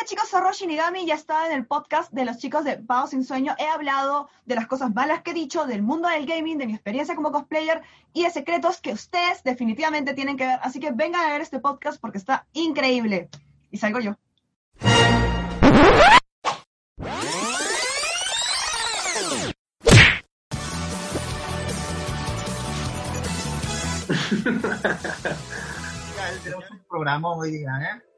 Hola chicos, soy Roshi Nigami ya está en el podcast de los chicos de Pau Sin Sueño. He hablado de las cosas malas que he dicho, del mundo del gaming, de mi experiencia como cosplayer y de secretos que ustedes definitivamente tienen que ver. Así que vengan a ver este podcast porque está increíble. Y salgo yo. tenemos un programa hoy día, ¿eh?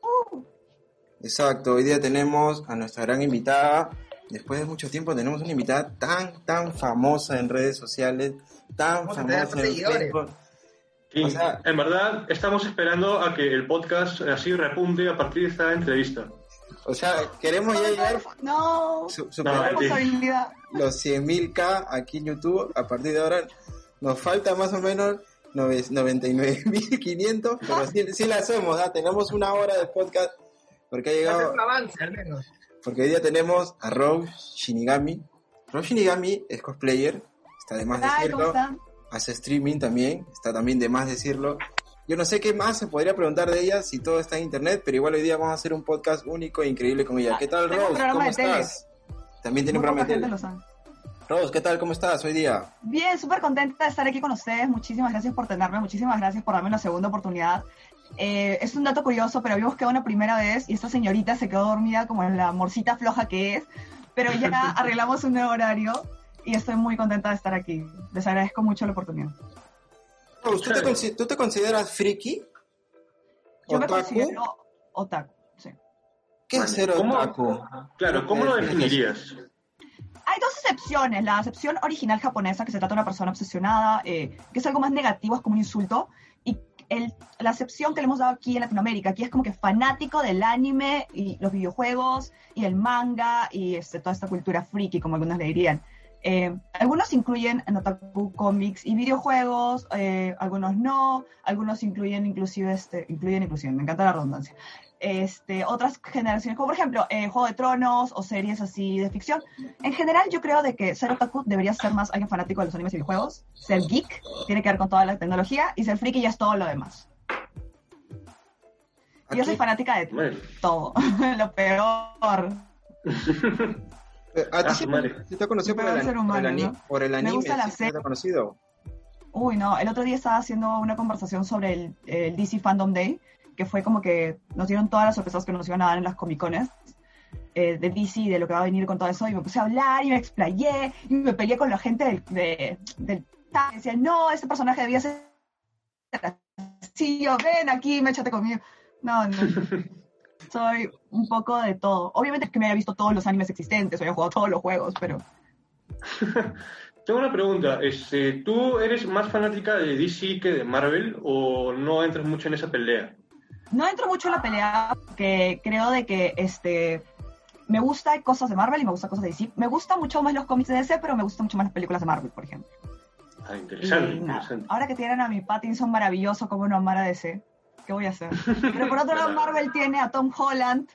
Exacto, hoy día tenemos a nuestra gran invitada. Después de mucho tiempo tenemos una invitada tan, tan famosa en redes sociales, tan Vamos famosa en seguidores. Facebook. Y O sea- en verdad estamos esperando a que el podcast así repunte a partir de esta entrevista. O sea, queremos ya llegar No, su- No, superar responsabilidad. los 100.000k aquí en YouTube. A partir de ahora nos falta más o menos nove- 99.500, pero sí, sí la hacemos, ¿ah? tenemos una hora de podcast porque ha llegado un avance, al menos. Porque hoy día tenemos a Rob Shinigami. Rob Shinigami es cosplayer, está de más Ay, ¿cómo decirlo. Hace streaming también, está también de más decirlo. Yo no sé qué más se podría preguntar de ella si todo está en internet, pero igual hoy día vamos a hacer un podcast único e increíble con ella. ¿Qué tal, tengo un Rose? ¿Cómo de tele. estás? También tiene un programa de tele. Rose, ¿qué tal? ¿Cómo estás hoy día? Bien, súper contenta de estar aquí con ustedes. Muchísimas gracias por tenerme, muchísimas gracias por darme una segunda oportunidad. Eh, es un dato curioso, pero habíamos quedado una primera vez y esta señorita se quedó dormida como en la morcita floja que es, pero ya arreglamos un nuevo horario y estoy muy contenta de estar aquí. Les agradezco mucho la oportunidad. ¿tú te, tú te consideras friki? Yo me ¿Otaku? considero otaku, sí. ¿Qué es ser ¿Cómo- otaku? Claro, ¿cómo lo Eh, definirías? Hay dos excepciones. La acepción original japonesa, que se trata de una persona obsesionada, eh, que es algo más negativo, es como un insulto. El- la acepción que le hemos dado aquí en Latinoamérica, aquí es como que fanático del anime y los videojuegos y el manga y este, toda esta cultura friki, como algunos le dirían. Eh, algunos incluyen en otaku cómics y videojuegos, eh, algunos no, algunos incluyen inclusive, este, incluyen inclusive, me encanta la redundancia. Este, otras generaciones, como por ejemplo eh, Juego de Tronos o series así de ficción. En general, yo creo de que ser otaku debería ser más alguien fanático de los animes y videojuegos. Ser geek tiene que ver con toda la tecnología y ser friki ya es todo lo demás. Y yo soy Aquí- fanática de Bueno, todo, lo peor. Eh, ¿A ti Ah, sí, madre. sí te conocido por el, ser ani- por el humano, ani- ¿no? por el anime? gusta la sí serie. conocido? Uy, no, el otro día estaba haciendo una conversación sobre el, el DC Fandom Day, que fue como que nos dieron todas las sorpresas que nos iban a dar en las Comic Cones eh, de DC de lo que va a venir con todo eso, y me puse a hablar y me explayé, y me peleé con la gente del, de, del y decían, no, este personaje debía ser así, yo, ven aquí, méchate conmigo. No, no. Soy un poco de todo. Obviamente que me haya visto todos los animes existentes, o haya jugado todos los juegos, pero tengo una pregunta. Este, ¿Tú eres más fanática de DC que de Marvel o no entras mucho en esa pelea? No entro mucho en la pelea, que creo de que este me gusta cosas de Marvel y me gusta cosas de DC. Me gusta mucho más los cómics de DC, pero me gustan mucho más las películas de Marvel, por ejemplo. Ah, interesante, interesante. ahora que tienen a mi Pattinson maravilloso, como no amar a DC, ¿qué voy a hacer? Pero por otro lado, Marvel tiene a Tom Holland.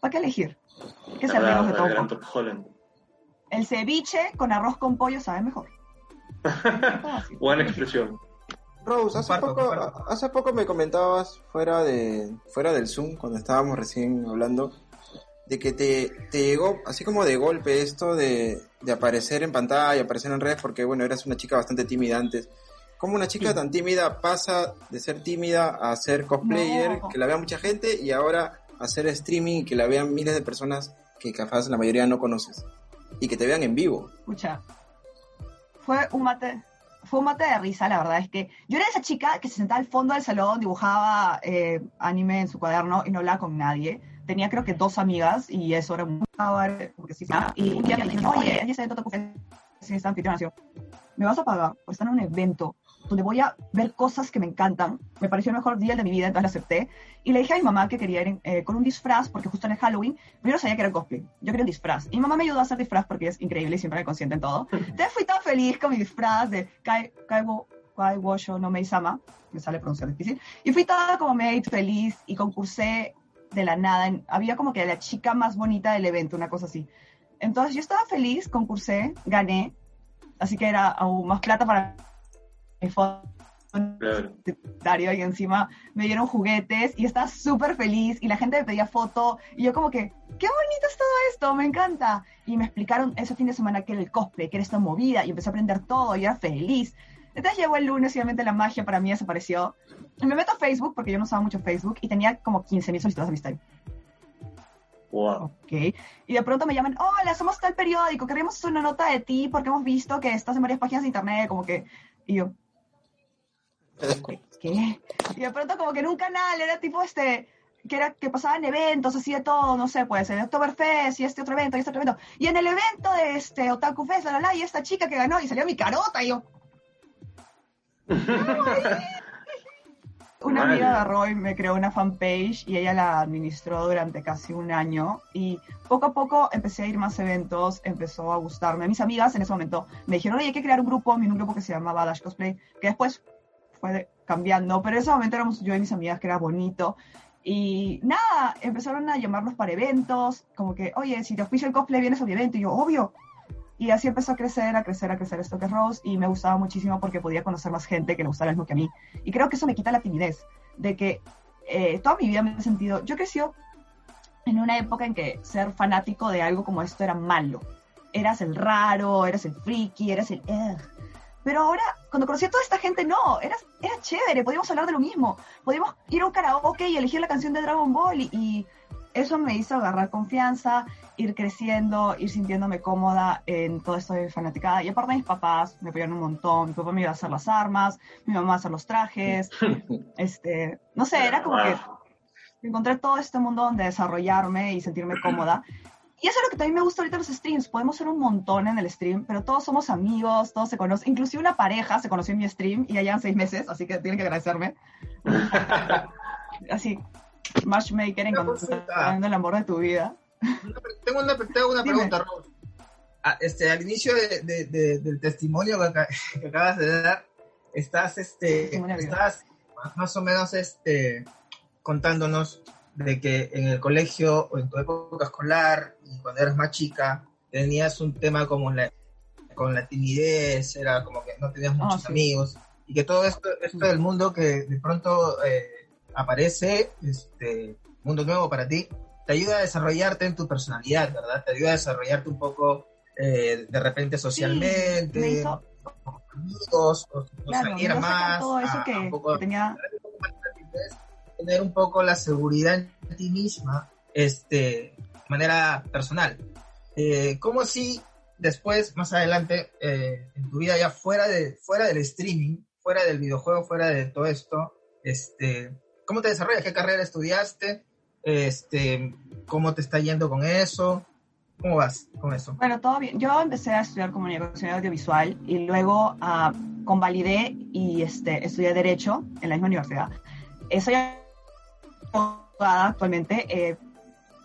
¿Para qué elegir? ¿Qué verdad, de Tom? Tom Holland. El ceviche con arroz con pollo sabe mejor. Buena expresión. Rose, hace Comparto, poco, comparto. hace poco me comentabas fuera de fuera del Zoom, cuando estábamos recién hablando, de que te, te llegó así como de golpe esto de, de aparecer en pantalla, aparecer en redes, porque bueno, eras una chica bastante tímida antes. ¿Cómo una chica Sí. tan tímida pasa de ser tímida a ser cosplayer, No. que la vea mucha gente, y ahora hacer streaming y que la vean miles de personas que capaz la mayoría no conoces? Y que te vean en vivo. Escucha, fue un mate, fue un mate de risa, la verdad es que yo era esa chica que se sentaba al fondo del salón, dibujaba eh, anime en su cuaderno y no hablaba con nadie. Tenía creo que dos amigas y eso era muy porque sí, y un día me dijeron, oye, ese evento te me vas a pagar por estar en un evento donde voy a ver cosas que me encantan. Me pareció el mejor día de mi vida, entonces la acepté. Y le dije a mi mamá que quería ir eh, con un disfraz, porque justo en el Halloween, yo no sabía que era cosplay. Yo quería un disfraz. Y mi mamá me ayudó a hacer disfraz porque es increíble y siempre me consiente en todo. Entonces fui tan feliz con mi disfraz de Kai, Kaiwo, Kaiwosho no Meisama, me sale pronunciar difícil. Y fui toda como maid feliz y concursé de la nada. En- había como que la chica más bonita del evento, una cosa así. Entonces yo estaba feliz, concursé, gané. Así que era aún más plata para foto Claro. y encima me dieron juguetes y estaba súper feliz y la gente me pedía foto y yo como que, qué bonito es todo esto, me encanta. Y me explicaron ese fin de semana que era el cosplay, que era esta movida y empecé a aprender todo y era feliz. Entonces llegó el lunes y obviamente la magia para mí desapareció. Y me meto a Facebook porque yo no usaba mucho Facebook y tenía como 15.000 solicitudes de amistad. Wow. Ok. Y de pronto me llaman, hola, somos tal periódico, queremos hacer una nota de ti porque hemos visto que estás en varias páginas de internet, como que... Y yo, ¿qué? Y de pronto como que en un canal era tipo este, que era que pasaban eventos así de todo, no sé, pues el Oktoberfest y este otro evento y este otro evento. Y en el evento de este Otaku Fest, la, la, la, y esta chica que ganó y salió mi carota y yo... Una amiga de Roy me creó una fanpage y ella la administró durante casi un año y poco a poco empecé a ir más eventos, empezó a gustarme. Mis amigas en ese momento me dijeron, oye, hay que crear un grupo, un grupo que se llamaba Dash Cosplay, que después fue cambiando, pero en ese momento éramos yo y mis amigas, que era bonito. Y nada, empezaron a llamarnos para eventos, como que, oye, si te auspicia el cosplay, vienes a mi evento. Y yo, obvio. Y así empezó a crecer, a crecer, a crecer esto que es Rose. Y me gustaba muchísimo porque podía conocer más gente que le gustara lo mismo que a mí. Y creo que eso me quita la timidez. De que eh, toda mi vida me he sentido. Yo crecí en una época en que ser fanático de algo como esto era malo. Eras el raro, eras el friki, eras el. "Ugh". Pero ahora, cuando conocí a toda esta gente, no, era, era chévere, podíamos hablar de lo mismo. Podíamos ir a un karaoke y elegir la canción de Dragon Ball y, y eso me hizo agarrar confianza, ir creciendo, ir sintiéndome cómoda en todo esto de fanaticada. Y aparte mis papás me apoyaron un montón, mi papá me iba a hacer las armas, mi mamá a hacer los trajes, este, no sé, era como que encontré todo este mundo donde desarrollarme y sentirme cómoda. Y eso es lo que también me gusta ahorita en los streams. Podemos ser un montón en el stream, pero todos somos amigos, todos se conocen. Inclusive una pareja se conoció en mi stream y ya llevan seis meses, así que tienen que agradecerme. así, matchmaker consulta. encontrando el amor de tu vida. Tengo una, tengo una pregunta, Rose. Ah, este, al inicio de- de- de- del testimonio que, que acabas de dar, estás, este, estás más o menos este, contándonos de que en el colegio o en tu época escolar y cuando eras más chica tenías un tema como la, con la timidez, era como que no tenías muchos sí. amigos y que todo esto, esto del mundo que de pronto eh, aparece, este mundo nuevo para ti, te ayuda a desarrollarte en tu personalidad, ¿verdad? Te ayuda a desarrollarte un poco eh, de repente socialmente, me hizo- con amigos, o, Claro, salir más, todo eso a- que, a un poco- que tenía. tener un poco la seguridad en ti misma, este, manera personal. Eh, ¿Cómo si después, más adelante, eh, en tu vida ya fuera de fuera del streaming, fuera del videojuego, fuera de todo esto, este, cómo te desarrollas? ¿Qué carrera estudiaste? Este, ¿cómo te está yendo con eso? ¿Cómo vas con eso? Bueno, todo bien. Yo empecé a estudiar comunicación audiovisual y luego ah, convalidé y este, estudié Derecho en la misma universidad. Soy abogada actualmente. Eh,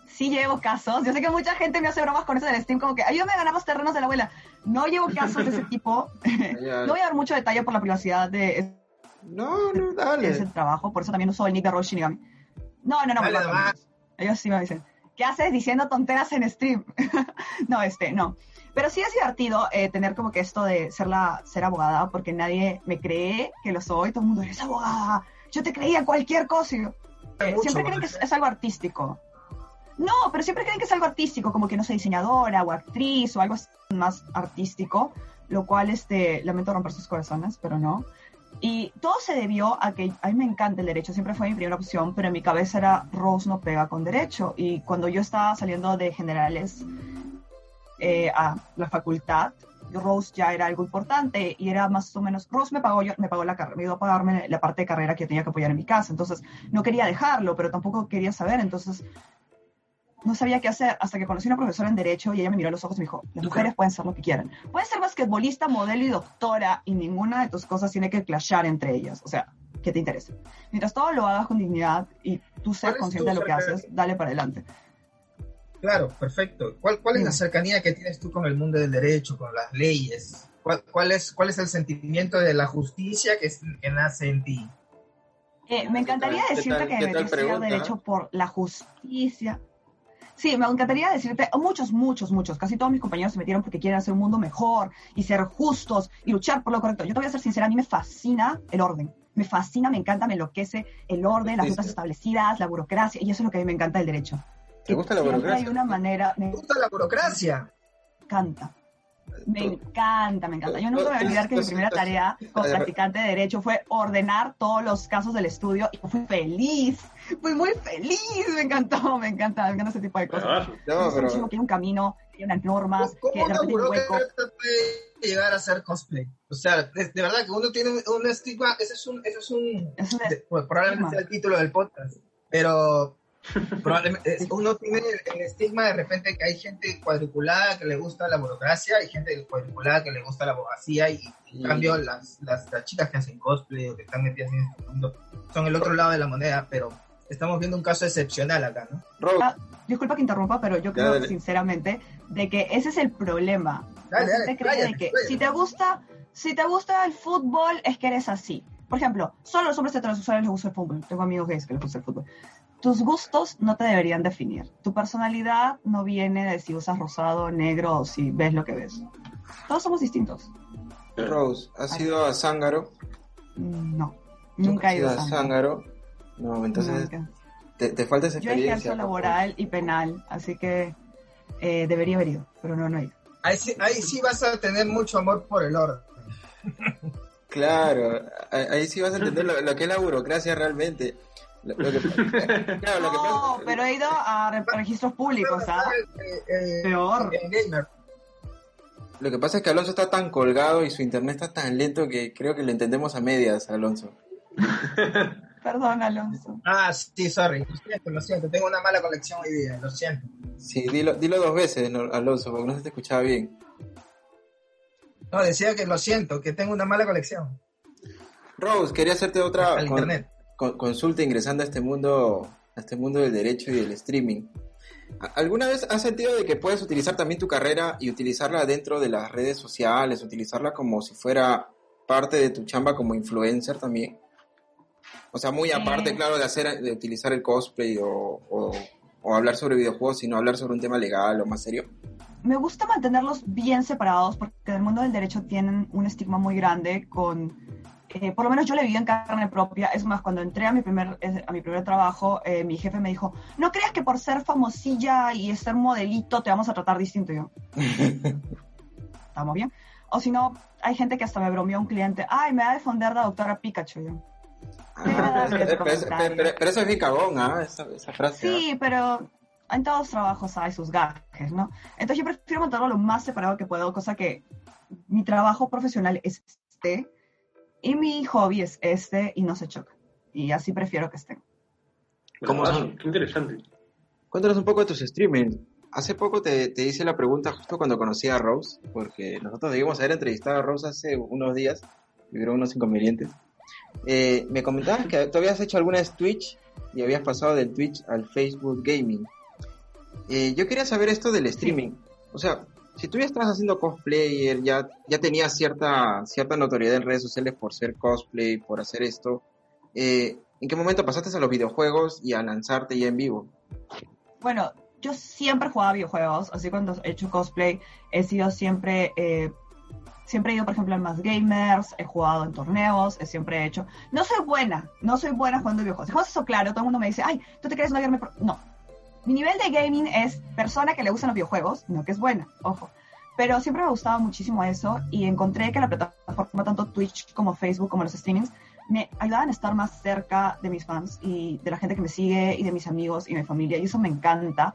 sí llevo casos. Yo sé que mucha gente me hace bromas con eso del Steam, como que ayúdame a ganar los terrenos de la abuela. No llevo casos de ese tipo. no voy a dar mucho detalle por la privacidad de No, no, ese dale. trabajo, por eso también uso el nick de Roy Shinigami. No, no, no, Dale no, ellos sí me dicen, ¿qué haces diciendo tonteras en stream? no, este, no. Pero sí es divertido eh, tener como que esto de ser, la, ser abogada, porque nadie me cree que lo soy, todo el mundo, eres abogada, yo te creía cualquier cosa. eh, siempre creen que es, es algo artístico. No, pero siempre creen que es algo artístico, como que no soy diseñadora o actriz o algo más artístico, lo cual, este, lamento romper sus corazones, pero no. Y todo se debió a que a mí me encanta el derecho, siempre fue mi primera opción, pero en mi cabeza era Rose no pega con derecho. Y cuando yo estaba saliendo de generales eh, a la facultad, Rose ya era algo importante y era más o menos, Rose me pagó, yo, me pagó la carrera, me iba a pagarme la parte de carrera que tenía que apoyar en mi casa, entonces no quería dejarlo, pero tampoco quería saber, entonces no sabía qué hacer hasta que conocí a una profesora en Derecho y ella me miró a los ojos y me dijo, las mujeres pueden ser lo que quieran. Puedes ser basquetbolista, modelo y doctora y ninguna de tus cosas tiene que clashar entre ellas. O sea, ¿qué te interesa? Mientras todo lo hagas con dignidad y tú ¿Cuál seas consciente de lo que haces, dale para adelante. Claro, perfecto. ¿Cuál, cuál es la Dime. cercanía que tienes tú con el mundo del derecho, con las leyes? ¿Cuál, cuál es, cuál es el sentimiento de la justicia que, es- que nace en ti? Eh, me ¿Qué encantaría decirte tal- que qué me tal metí a estudiar pregunta? Derecho por la justicia. Sí, me encantaría decirte, muchos, muchos, muchos, casi todos mis compañeros se metieron porque quieren hacer un mundo mejor y ser justos y luchar por lo correcto. Yo te voy a ser sincera, a mí me fascina el orden. Me fascina, me encanta, me enloquece el orden, las rutas establecidas, la burocracia, y eso es lo que a mí me encanta del derecho. ¿Te gusta la burocracia? Hay una manera, me ¿Te gusta la burocracia? encanta. Me encanta, me encanta. Yo nunca me voy a olvidar que mi primera tarea como practicante de Derecho fue ordenar todos los casos del estudio y fui feliz. Fui muy feliz. Me encantó, me encanta, me encanta ese tipo de cosas. No, Es un pero chico que tiene un camino, que tiene unas normas, ¿Cómo que de una repente hay un hueco. puede llegar a hacer cosplay? O sea, de, de verdad que uno tiene un, un estigma, ese es un, ese es un, Es un de- pues, probablemente sea el título del podcast, pero probablemente eh, uno tiene el, estigma de repente que hay gente cuadriculada que le gusta la burocracia, hay gente cuadriculada que le gusta la abogacía y en cambio las, las, las chicas que hacen cosplay o que están metidas en este mundo son el otro lado de la moneda, pero estamos viendo un caso excepcional acá, ¿no? Ah, Disculpa que interrumpa, pero yo creo dale. sinceramente de que ese es el problema. Dale, La dale, gente cree de que si te gusta, si te gusta el fútbol es que eres así. Por ejemplo, solo a los hombres heterosexuales les gusta el fútbol. Tengo amigos gays que les gusta el fútbol. Tus gustos no te deberían definir. Tu personalidad no viene de si usas rosado, negro o si ves lo que ves. Todos somos distintos. Rose, ¿has ido a Zángaro? Mm, No, nunca he ido ¿Has a. Zángaro? No, entonces Nunca. te, te falta esa Yo experiencia. ejerzo laboral y penal, así que eh, debería haber ido, pero no, no he ido. Ahí sí, ahí sí vas a tener mucho amor por el orden. Claro, ahí, ahí sí vas a entender lo, lo que es la burocracia realmente. Lo, lo que, claro, lo que No, pasa- pero he ido a re- registros públicos, ¿ah? Eh, eh, Peor. gamer. Lo que pasa es que Alonso está tan colgado y su internet está tan lento que creo que le entendemos a medias, Alonso. Perdón, Alonso. Ah, sí, sorry. Lo siento, lo siento. Tengo una mala conexión hoy día. Lo siento. Sí, dilo, dilo dos veces, Alonso, porque no se te escuchaba bien. No, decía que lo siento, que tengo una mala conexión. Rose, quería hacerte otra Al con- internet. Con- consulta ingresando a este mundo, a este mundo del derecho y del streaming. ¿A- ¿Alguna vez has sentido de que puedes utilizar también tu carrera y utilizarla dentro de las redes sociales, utilizarla como si fuera parte de tu chamba como influencer también? O sea, muy aparte, Eh. claro, de hacer, de utilizar el cosplay o, o- o hablar sobre videojuegos, sino hablar sobre un tema legal o más serio. Me gusta mantenerlos bien separados porque en el mundo del derecho tienen un estigma muy grande con, eh, por lo menos yo le viví en carne propia. Es más, cuando entré a mi primer, a mi primer trabajo, eh, mi jefe me dijo, no creas que por ser famosilla y ser modelito te vamos a tratar distinto. Y yo, ¿estamos bien? O si no, hay gente que hasta me bromeó un cliente, ay, me va a defender la doctora Pikachu. Yo, Ah, pero, eso es bien cagón, ¿ah? Esa, esa frase. ¿ah? Sí, pero en todos los trabajos hay sus gajes, ¿no? Entonces yo prefiero mantenerlo lo más separado que puedo, cosa que mi trabajo profesional es este y mi hobby es este y no se chocan. Y así prefiero que estén. ¿Cómo son? Qué interesante. Cuéntanos un poco de tus streamings. Hace poco te, te hice la pregunta justo cuando conocí a Rose, porque nosotros debíamos haber entrevistado a Rose hace unos días, y hubo unos inconvenientes. Eh, me comentabas que tú habías hecho alguna vez Twitch y habías pasado del Twitch al Facebook Gaming. Eh, yo quería saber esto del streaming. O sea, si tú ya estabas haciendo cosplayer, ya, ya tenías cierta, cierta notoriedad en redes sociales por ser cosplay, por hacer esto, eh, ¿en qué momento pasaste a los videojuegos y a lanzarte ya en vivo? Bueno, yo siempre jugaba videojuegos, así cuando he hecho cosplay he sido siempre, eh, siempre he ido por ejemplo a más gamers, he jugado en torneos, he siempre he hecho, no soy buena, no soy buena jugando videojuegos, dejemos eso claro, todo el mundo me dice, ay, tú te crees una gamer, pro-". no, mi nivel de gaming es persona que le gustan los videojuegos, no que es buena, ojo. Pero siempre me gustaba muchísimo eso y encontré que la plataforma, tanto Twitch como Facebook, como los streamings, me ayudaban a estar más cerca de mis fans y de la gente que me sigue y de mis amigos y mi familia y eso me encanta.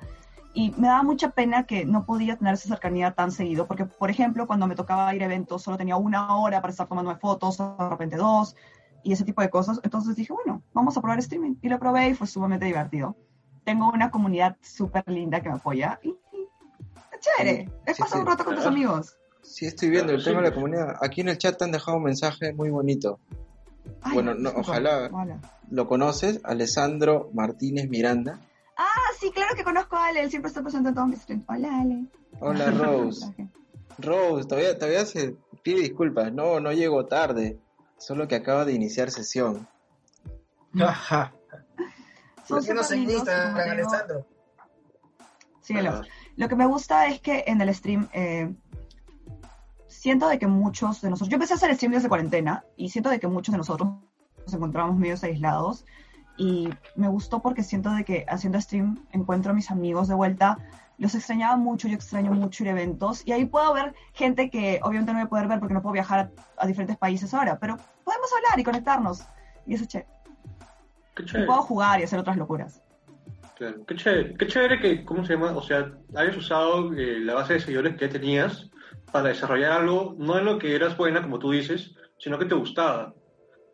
Y me daba mucha pena que no podía tener esa cercanía tan seguido porque, por ejemplo, cuando me tocaba ir a eventos solo tenía una hora para estar tomándome fotos, de repente dos y ese tipo de cosas. Entonces dije, bueno, vamos a probar streaming. Y lo probé y fue sumamente divertido. Tengo una comunidad súper linda que me apoya y, y es chévere. Es Sí, pasar sí. un rato con tus Claro. amigos. Sí, estoy viendo el Sí. tema de la comunidad. Aquí en el chat te han dejado un mensaje muy bonito. Ay, Bueno, no, ojalá. Hola. ¿Lo conoces? Alessandro Martínez Miranda. Ah, sí, claro que conozco a Ale. Él siempre está presente en todos mis streams. Hola, Ale. Hola, Rose. Rose, todavía, todavía se pide disculpas. No, no llegó tarde. Solo que acaba de iniciar sesión. Ajá. Son Síguenos súper en lindos. Alessandro. Lo que me gusta es que en el stream eh, siento de que muchos de nosotros, yo empecé a hacer stream desde cuarentena y siento de que muchos de nosotros nos encontramos medios aislados y me gustó porque siento de que haciendo stream encuentro a mis amigos de vuelta, los extrañaba mucho, yo extraño mucho ir a eventos y ahí puedo ver gente que obviamente no voy a poder ver porque no puedo viajar a, a diferentes países ahora, pero podemos hablar y conectarnos y eso es chévere. Qué Y chévere. puedo jugar y hacer otras locuras. Claro, qué chévere, qué chévere que, ¿cómo se llama? O sea, hayas usado eh, la base de seguidores que tenías para desarrollar algo, no en lo que eras buena, como tú dices, sino que te gustaba.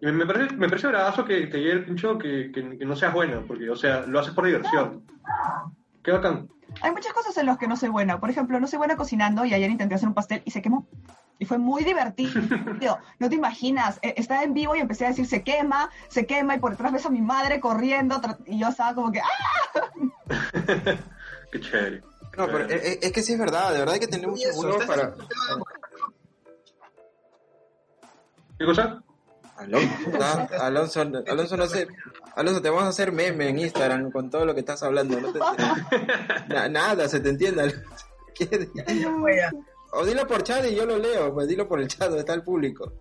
Y me, me parece, me parece bravazo que te llegue el pincho que, que, que no seas buena, porque, o sea, lo haces por diversión. Qué bacán. Hay muchas cosas en las que no soy buena. Por ejemplo, no soy buena cocinando y ayer intenté hacer un pastel y se quemó. Y fue muy divertido. No te imaginas. eh, Estaba en vivo y empecé a decir se quema, se quema y por detrás ves a mi madre corriendo y yo estaba como que ¡ah! Qué chévere. No, pero es, es- es que sí es verdad, de verdad hay que tener mucho ¿estás para... escuchando? ¿Qué cosa? Alonso, ah, Alonso, Alonso, no sé, Alonso, te vamos a hacer meme en Instagram con todo lo que estás hablando. No te, Na- nada, se te entiende. Alonso. ¿Qué? O dilo por chat y yo lo leo, pues dilo por el chat, donde está el público.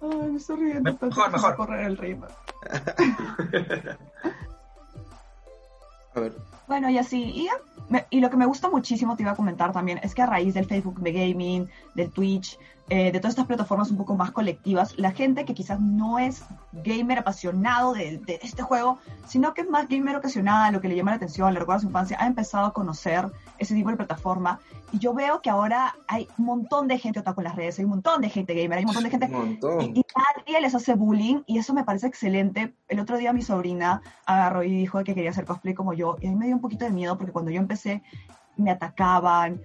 Ay, me estoy riendo Mejor, mejor. corre el ritmo. A ver. Bueno, y así. Y, ya. Me- y lo que me gusta muchísimo, te iba a comentar también, es que a raíz del Facebook de Gaming, del Twitch, eh, de todas estas plataformas un poco más colectivas, la gente que quizás no es gamer apasionado de, de este juego, sino que es más gamer ocasional, lo que le llama la atención, le recuerda su infancia, ha empezado a conocer ese tipo de plataforma. Y yo veo que ahora hay un montón de gente otaku en las redes, hay un montón de gente gamer, hay un montón de gente montón. y, y nadie les hace bullying y eso me parece excelente. El otro día mi sobrina agarró y dijo que quería hacer cosplay como yo y a mí me dio un poquito de miedo porque cuando yo empecé me atacaban.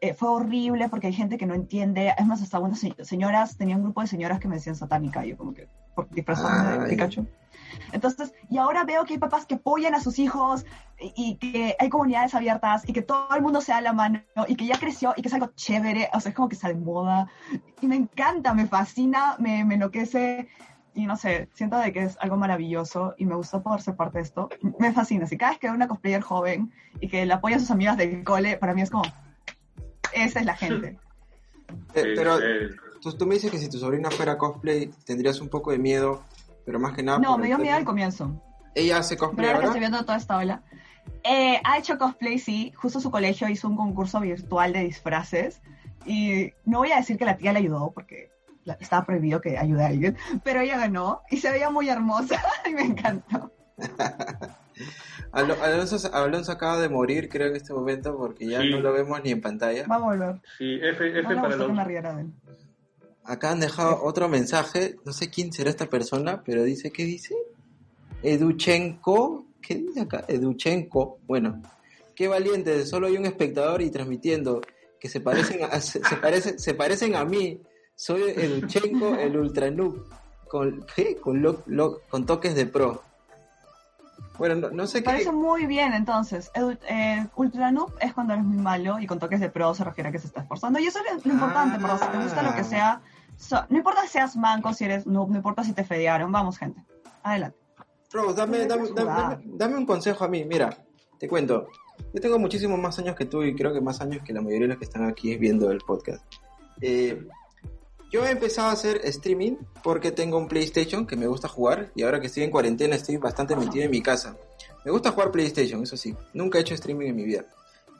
Eh, fue horrible porque hay gente que no entiende. Es más, hasta unas se- señoras, tenía un grupo de señoras que me decían satánica, yo como que por disfrazarme de. Pikachu. Entonces, y ahora veo que hay papás que apoyan a sus hijos y, y que hay comunidades abiertas y que todo el mundo se da la mano y que ya creció y que es algo chévere, o sea, es como que está de moda y me encanta, me fascina, me, me enloquece y no sé, siento de que es algo maravilloso y me gusta poder ser parte de esto. Me fascina, si cada vez que veo una cosplayer joven y que le apoya a sus amigas del cole, para mí es como, esa es la gente. Eh, pero tú, tú me dices que si tu sobrina fuera cosplay tendrías un poco de miedo, pero más que nada... No, me dio miedo al comienzo. Ella hace Pero cosplay ahora que ahora. estoy viendo toda esta ola, eh, ha hecho cosplay, sí. Justo su colegio hizo un concurso virtual de disfraces. Y no voy a decir que la tía le ayudó, porque estaba prohibido que ayude a alguien. Pero ella ganó y se veía muy hermosa y me encantó. Alo- Alonso, Alonso acaba de morir, creo, en este momento, porque ya Sí. no lo vemos ni en pantalla. Va a volver. sí, F, F No para él. Acá han dejado otro mensaje, no sé quién será esta persona, pero dice, ¿qué dice? Educhenko, ¿qué dice acá? Educhenko, bueno, qué valiente, solo hay un espectador y transmitiendo, que se parecen a, se, se parecen, se parecen a mí, soy Educhenko, el ultra noob, con, ¿qué? Con, lo- lo- con toques de pro. Bueno, no, no sé Me qué... parece muy bien, entonces. Eh, Ultra Noob es cuando eres muy malo y con toques de pro se refiere a que se está esforzando. Y eso es lo importante, Ah. ¿verdad? Si te gusta lo que sea, so- no importa si seas manco, si eres noob, no importa si te fedearon. Vamos, gente. Adelante. Rose, dame, dame, dame- dame un consejo a mí. Mira, te cuento. Yo tengo muchísimos más años que tú y creo que más años que la mayoría de los que están aquí viendo el podcast. Eh, yo he empezado a hacer streaming porque tengo un PlayStation que me gusta jugar y ahora que estoy en cuarentena estoy bastante metido en mi casa. Me gusta jugar PlayStation, eso sí. Nunca he hecho streaming en mi vida.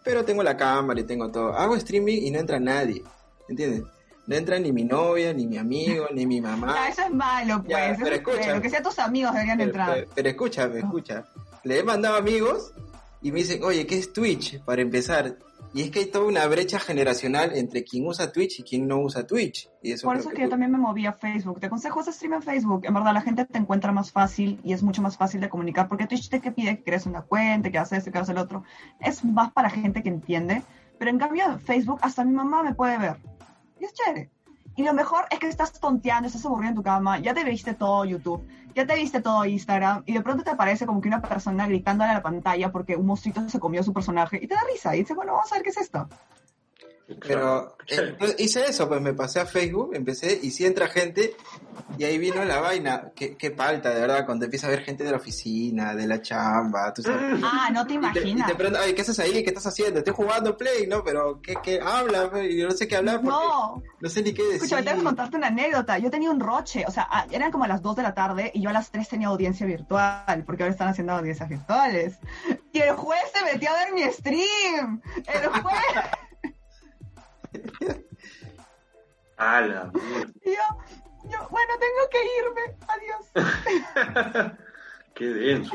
Pero tengo la cámara y tengo todo. Hago streaming y no entra nadie. ¿Entiendes? No entra ni mi novia, ni mi amigo, ni mi mamá. Ya, eso es malo, pues. Ya, pero escucha. que sea tus amigos deberían Pero, entrar. pero- pero escúchame, escucha. Le he mandado amigos y me dicen, oye, ¿qué es Twitch? Para empezar. Y es que hay toda una brecha generacional entre quien usa Twitch y quien no usa Twitch. Y eso Por eso es que que yo también me moví a Facebook. Te aconsejo ese stream en Facebook. En verdad, la gente te encuentra más fácil y es mucho más fácil de comunicar. Porque Twitch te que pide que crees una cuenta, que haces esto, que haces el otro. Es más para gente que entiende. Pero en cambio, Facebook, hasta mi mamá me puede ver. Y es chévere. Y lo mejor es que estás tonteando, estás aburrido en tu cama, ya te viste todo YouTube, ya te viste todo Instagram, y de pronto te aparece como que una persona gritándole a la pantalla porque un monstruito se comió su personaje, y te da risa, y dices, bueno, vamos a ver qué es esto. Pero eh, entonces hice eso, pues me pasé a Facebook, empecé y sí entra gente y ahí vino la vaina. Qué, qué palta, de verdad, cuando empieza a ver gente de la oficina, de la chamba, tú sabes. Ah, no te Y te, y imaginas. te preguntan, ay, ¿qué haces ahí? ¿Qué estás haciendo? Estoy jugando Play, ¿no? Pero, ¿qué, qué habla? pues? Yo no sé qué hablar porque no, No, sé ni qué decir. escúchame, tengo que contarte una anécdota. Yo tenía un roche, o sea, a- eran como las 2 de la tarde y yo a las 3 tenía audiencia virtual, porque ahora están haciendo audiencias virtuales. Y el juez se metió a ver mi stream. El juez. A la mierda. Y yo, yo, bueno, tengo que irme. Adiós. Qué denso.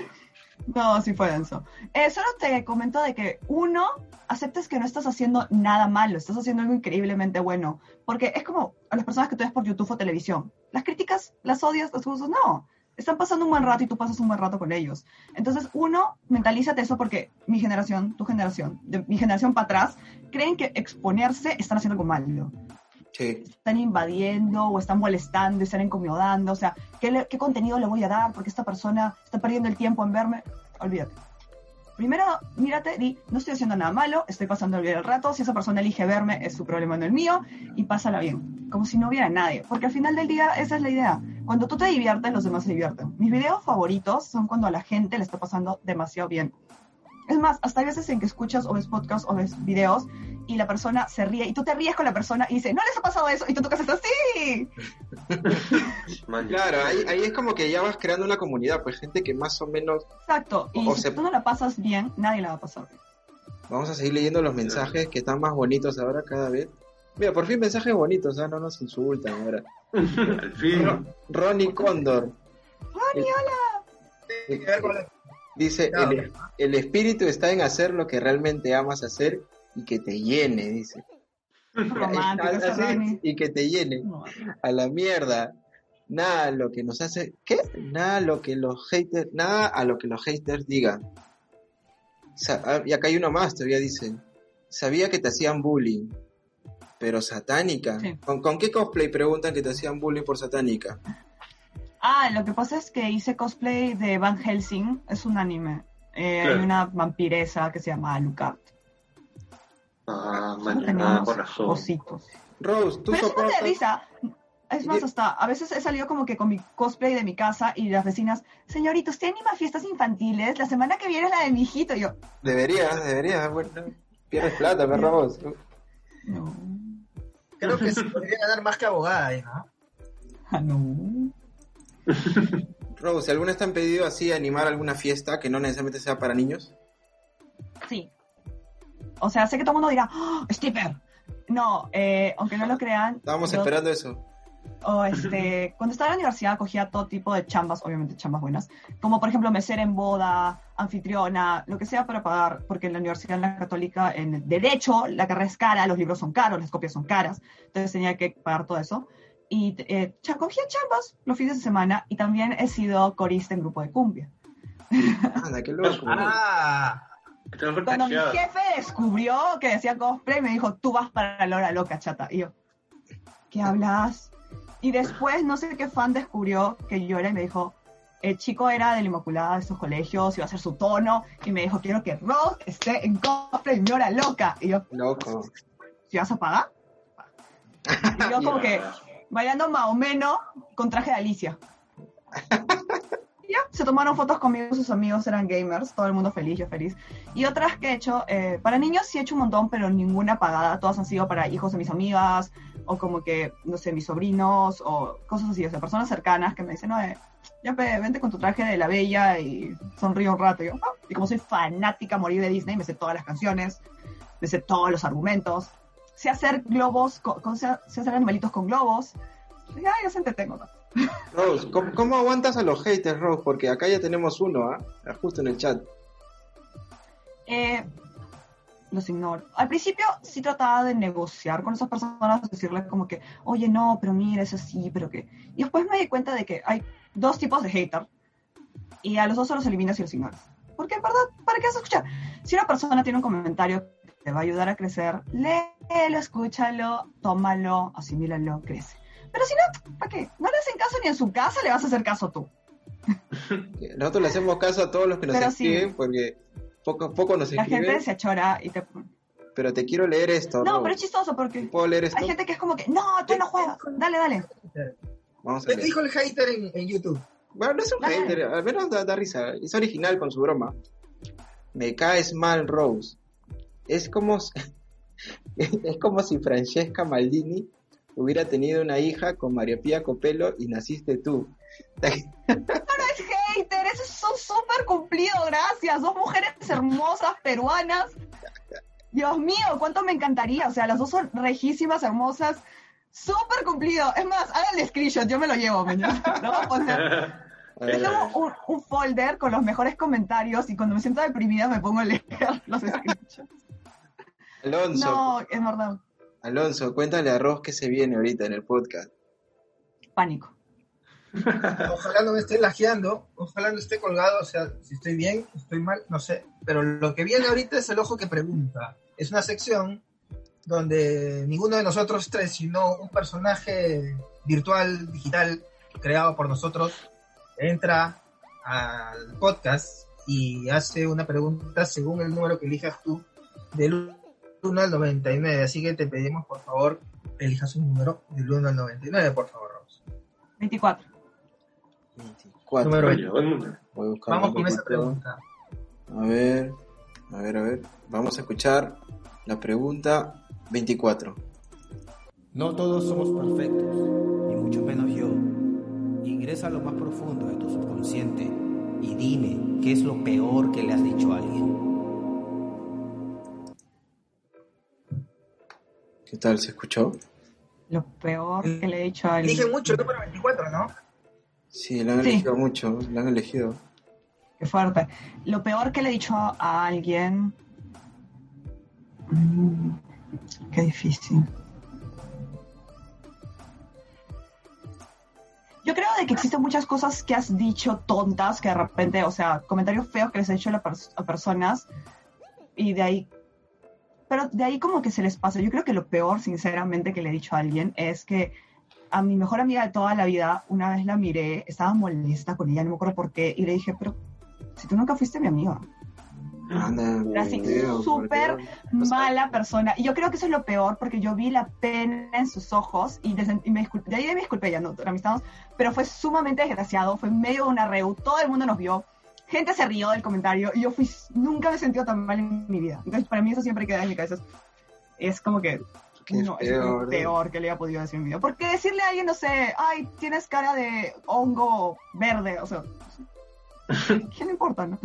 No, sí fue denso. Eh, solo te comento de que uno, aceptes que no estás haciendo nada malo, estás haciendo algo increíblemente bueno. Porque es como a las personas que tú ves por YouTube o televisión. Las críticas, las odias, las usas, no. Están pasando un buen rato y tú pasas un buen rato con ellos. Entonces, uno, mentalízate eso porque mi generación, tu generación, de mi generación para atrás, creen que exponerse están haciendo algo malo Sí. están invadiendo o están molestando, están incomodando, o sea, ¿qué, le- qué contenido le voy a dar? Porque esta persona está perdiendo el tiempo en verme. Olvídate. Primero, mírate, di, no estoy haciendo nada malo, estoy pasando bien el rato, si esa persona elige verme es su problema, no el mío, y pásala bien, como si no hubiera nadie, porque al final del día esa es la idea. Cuando tú te diviertes, los demás se divierten. Mis videos favoritos son cuando a la gente le está pasando demasiado bien. Es más, hasta hay veces en que escuchas o ves podcasts o ves videos y la persona se ríe y tú te ríes con la persona y dice, no les ha pasado eso, y tú tocas esto, sí. Man, Claro, ahí, ahí es como que ya vas creando una comunidad, pues gente que más o menos... Exacto. Y O si se- tú no la pasas bien, nadie la va a pasar bien. Vamos a seguir leyendo los mensajes que están más bonitos ahora cada vez. Mira, por fin mensajes bonitos, ¿ah? no nos insultan ahora. Al fin. Ro- Ronnie Condor Ronnie, hola. Tiene que ver con la- dice, Claro. el, el espíritu está en hacer lo que realmente amas hacer y que te llene, dice. Así, y que te llene. No. A la mierda. Nada lo que nos hace... ¿Qué? Nada lo que los haters... Nada a lo que los haters digan. Sa- ah, y acá hay uno más, todavía dice. Sabía que te hacían bullying. Pero satánica. Sí. ¿Con, con qué cosplay preguntan que te hacían bullying por satánica? Ah, lo que pasa es que hice cosplay de Van Helsing, es un anime. Eh, Claro. Hay una vampiresa que se llama Alucard. Ah, man, ah, teníamos con razón. cositos. Rose, tú Pero es una risa. Es más, hasta a veces he salido como que con mi cosplay de mi casa y las vecinas, señorita, ¿usted anima fiestas infantiles? La semana que viene es la de mi hijito. Y yo, Deberías, deberías. Bueno, pierdes plata, me robos. no, Creo que se podría ganar más que abogada ahí, ¿no? ah, no. Rose, ¿alguna vez te han pedido así animar alguna fiesta que no necesariamente sea para niños? Sí. O sea, sé que todo el mundo dirá, ¡Oh. No, eh, aunque no lo crean. Estábamos yo- esperando eso. O este, cuando estaba en la universidad cogía todo tipo de chambas, obviamente chambas buenas, como por ejemplo mesera en boda, anfitriona, lo que sea para pagar, porque en la universidad en la católica, en derecho, la carrera es cara, los libros son caros, las copias son caras, entonces tenía que pagar todo eso. Y eh, cogía chambas los fines de semana y también he sido corista en grupo de cumbia. Anda, qué loco. Ah, Cuando mi jefe descubrió que decía cosplay, me dijo, tú vas para la hora loca, chata. Y yo, ¿qué hablas? Y después, no sé qué fan descubrió que yo era y me dijo, el chico era de la Inmaculada de estos colegios, iba a hacer su tono, y me dijo, quiero que Rose esté en cosplay, mi hora loca. Y yo, Loco. ¿si vas a pagar? Y yo como que, bailando más o menos con traje de Alicia. Ya, se tomaron fotos conmigo, sus amigos eran gamers, todo el mundo feliz, yo feliz. Y otras que he hecho, eh, para niños sí he hecho un montón, pero ninguna pagada, todas han sido para hijos de mis amigas, o como que, no sé, mis sobrinos, o cosas así, o sea, personas cercanas que me dicen, no, eh, ya vente con tu traje de la bella y sonríe un rato. Y, yo, "Ah". y como soy fanática a morir de Disney, me sé todas las canciones, me sé todos los argumentos, sé hacer globos, co- con- sé, sé hacer animalitos con globos. Ya, ya se entretengo. ¿no? Rose, ¿cómo, cómo aguantas a los haters, Rose? Porque acá ya tenemos uno, ¿ah? Justo en el chat. Eh, los ignoro. Al principio sí trataba de negociar con esas personas, decirles como que, oye, no, pero mira, es así, pero que... Y después me di cuenta de que hay dos tipos de hater y a los dos se los eliminas y los ignoras. Porque en verdad, ¿para qué vas a escuchar? Si una persona tiene un comentario te va a ayudar a crecer, léelo, escúchalo, tómalo, asimílalo, crece. Pero si no, ¿para qué? No le hacen caso ni en su casa, le vas a hacer caso tú. Nosotros le hacemos caso a todos los que nos Pero sí. escriben porque poco a poco nos La escriben. gente se achora y te... pero te quiero leer esto. No, Rob. pero es chistoso porque ¿Puedo leer esto? hay gente que es como que, no, tú no juegas. Dale, dale. Vamos a ¿Qué dijo el hater en, en YouTube? Bueno, no es un Dale. hater, al menos da, da risa. Es original con su broma. Me caes mal, Rose. Es como, si- es como si Francesca Maldini hubiera tenido una hija con María Pía Copelo y naciste tú. No es hater, eso es un súper cumplido, gracias. Dos mujeres hermosas, peruanas. Dios mío, cuánto me encantaría. O sea, las dos son rejísimas, hermosas. Súper cumplido. Es más, háganle screenshot, yo me lo llevo, mañana. Yo tengo un, un folder con los mejores comentarios y cuando me siento deprimida me pongo a leer los screenshots. Alonso, No, es verdad. Alonso, cuéntale a Rose que se viene ahorita en el podcast. Pánico. Ojalá no me esté lajeando, ojalá no esté colgado, o sea, si estoy bien, estoy mal, no sé. Pero lo que viene ahorita es el ojo que pregunta. Es una sección donde ninguno de nosotros tres, sino un personaje virtual, digital, creado por nosotros, entra al podcast y hace una pregunta según el número que elijas tú, del 1 al 99. Así que te pedimos, por favor, elijas un número del 1 al 99, por favor, Rose. 24. 24. Número. Voy a buscar Vamos con esa pregunta. A ver, a ver, a ver. Vamos a escuchar la pregunta 24. No todos somos perfectos, y mucho menos yo. Ingresa a lo más profundo de tu subconsciente y dime qué es lo peor que le has dicho a alguien. ¿Qué tal? ¿Se escuchó? Lo peor que le he dicho a alguien. Elige mucho el número 24, ¿no? Sí, la han Sí. elegido mucho, la han elegido. Qué fuerte. Lo peor que le he dicho a alguien. Mm, qué difícil. Yo creo de que existen muchas cosas que has dicho tontas, que de repente, o sea, comentarios feos que les he hecho a, la pers- a personas y de ahí, pero de ahí como que se les pasa. Yo creo que lo peor, sinceramente, que le he dicho a alguien es que a mi mejor amiga de toda la vida, una vez la miré, estaba molesta con ella, no me acuerdo por qué, y le dije, pero si tú nunca fuiste mi amiga. Era así, súper Dios. mala persona. Y yo creo que eso es lo peor porque yo vi la pena en sus ojos y, desde- y me disculpé. De ahí me disculpé, ya no amistamos, pero fue sumamente desgraciado. Fue en medio de una reu, todo el mundo nos vio. Gente se rió del comentario y yo fui, nunca me he sentido tan mal en mi vida. Entonces, para mí eso siempre queda en mi cabeza. Es como que, Qué no, es feo, lo peor que le haya podido decir en mi vida. Porque decirle a alguien, no sé, ay, tienes cara de hongo verde, o sea, ¿qué le importa, no?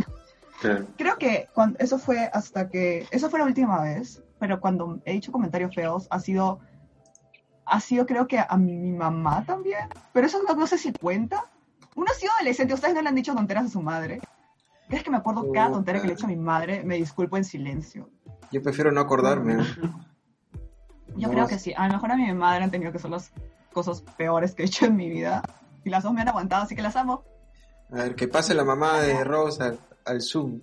Claro. Creo que cuando, eso fue hasta que, eso fue la última vez, pero cuando he dicho comentarios feos ha sido, ha sido creo que a mi mamá también, pero eso no, no sé si cuenta. Uno ha sido adolescente, ustedes no le han dicho tonteras a su madre. ¿Crees que me acuerdo cada tontera que le he hecho a mi madre? Me disculpo en silencio. Yo prefiero no acordarme. Yo No, creo que sí, a lo mejor a mi madre han tenido que ser las cosas peores que he hecho en mi vida. Y las dos me han aguantado, así que las amo. A ver, que pase la mamá de Rose al, al Zoom.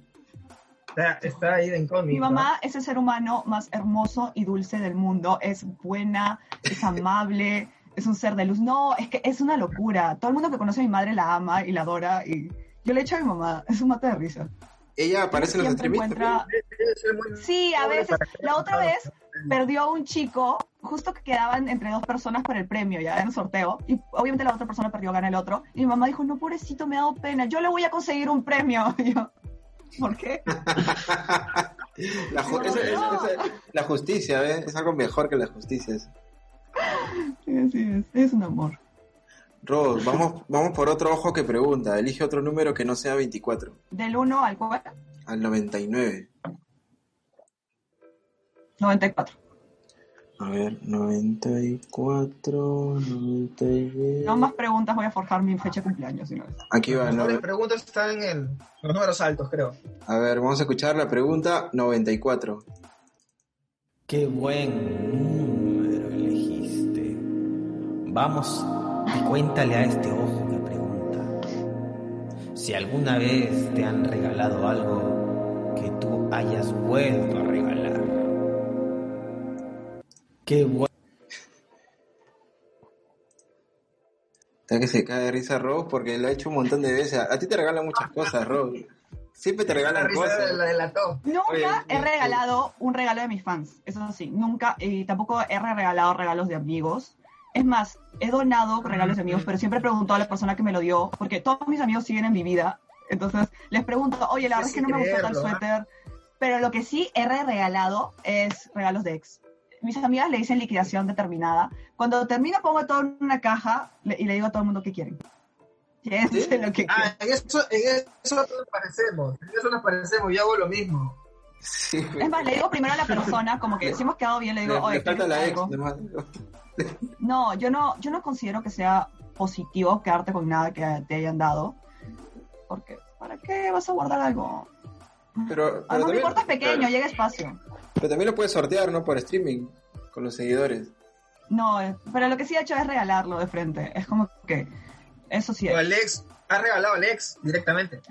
Está, está ahí de incógnito. Mi mamá es el ser humano más hermoso y dulce del mundo. Es buena, es amable, es un ser de luz. No, es que es una locura. Todo el mundo que conoce a mi madre la ama y la adora. Y yo le echo a mi mamá. Es un mate de risa. Ella aparece en los encuentra... Muy Sí, a veces. La otra vez perdió a un chico, justo que quedaban entre dos personas para el premio, ya en el sorteo, y obviamente la otra persona perdió, gana el otro, y mi mamá dijo, no, pobrecito, me ha dado pena, yo le voy a conseguir un premio. Y yo, ¿por qué? La, ju- esa- esa- esa- la justicia, ¿ves? Es algo mejor que la justicia. eso. Sí, así es, es un amor. Rose, vamos, vamos por otro ojo que pregunta. Elige otro número que no sea 24. Del 1 al 4, Al 99. 94. A ver, 94, 99. No más preguntas, voy a forjar mi fecha de cumpleaños. si no es. Aquí va, Las no- mejores preguntas están en el- los números altos, creo. A ver, vamos a escuchar la pregunta 94. Qué buen. Vamos y cuéntale a este ojo que pregunta. Si alguna vez te han regalado algo que tú hayas vuelto a regalar. Qué buen Está que se cae de risa Rose porque lo ha hecho un montón de veces. A ti te regalan muchas cosas, Rose. Siempre te La regalan cosas. la delató. Nunca Oye, he eh, regalado un regalo de mis fans, eso sí, nunca, y tampoco he regalado regalos de amigos. Es más, he donado regalos de amigos, pero siempre he preguntado a la persona que me lo dio, porque todos mis amigos siguen en mi vida, entonces les pregunto, oye, la verdad es que no me gustó tal ¿ah? suéter, pero lo que sí he regalado es regalos de ex. Mis amigas le dicen liquidación determinada. Cuando termino pongo todo en una caja y le digo a todo el mundo qué quieren. Llévense lo que Ah, en eso, en eso nos parecemos. En eso nos parecemos. Yo hago lo mismo. Sí, Es más, le digo primero a la persona, como que si hemos quedado bien, le le, digo, oye, le falta ¿quieres la ex. algo? nomás. No, yo no, yo no considero que sea positivo quedarte con nada que te hayan dado. Porque, ¿para qué vas a guardar algo? Pero, pero, no también, importa es pequeño, claro. llega espacio. pero también lo puedes sortear, ¿no? Por streaming, con los seguidores. No, eh, pero lo que sí he hecho es regalarlo de frente. Es como que, eso sí. O Alex, ha regalado a Alex directamente.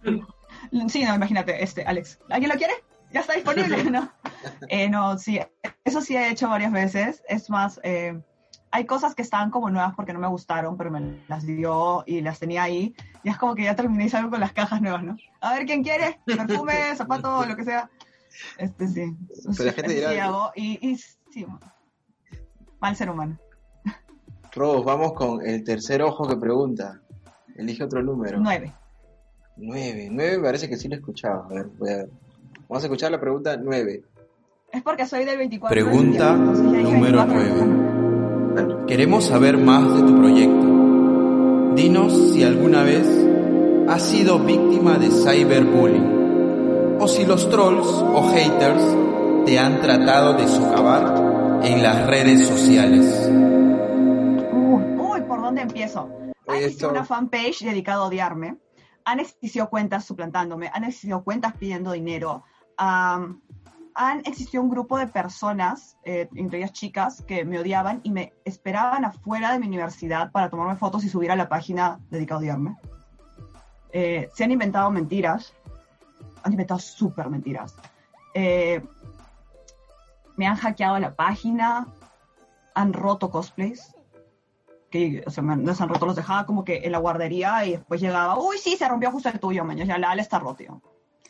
Sí, no, imagínate, este, Alex. ¿Alguien lo quiere? ¿Ya está disponible? No, Eh, no sí, eso sí he hecho varias veces. Es más, eh, hay cosas que estaban como nuevas porque no me gustaron, pero me las dio y las tenía ahí. Y es como que ya terminé y salgo con las cajas nuevas, ¿no? A ver, ¿quién quiere? Perfume, zapato, lo que sea. Este sí. Pero la gente Eso sí dirá- hago. Y, y sí, mal ser humano. Robos, vamos con el tercer ojo que pregunta. Elige otro número. Nueve. Nueve. Nueve me parece que sí lo he escuchado. A ver, voy a- Vamos a escuchar la pregunta nueve. Es porque soy del 24. de Pregunta número 24. 9. Queremos saber más de tu proyecto. Dinos si alguna vez has sido víctima de cyberbullying o si los trolls o haters te han tratado de socavar en las redes sociales. Uy, uy, ¿por dónde empiezo? Esto- una fanpage dedicada a odiarme. Han existido cuentas suplantándome. Han existido cuentas pidiendo dinero. han existido un grupo de personas, eh, entre ellas chicas, que me odiaban y me esperaban afuera de mi universidad para tomarme fotos y subir a la página dedicada a odiarme. Eh, se han inventado mentiras. Han inventado súper mentiras. Eh, me han hackeado la página. Han roto cosplays que o sea, me- nos han roto, los dejaba como que en la guardería y después llegaba, uy, sí, se rompió justo el tuyo, man, ya la ala está roto. tío".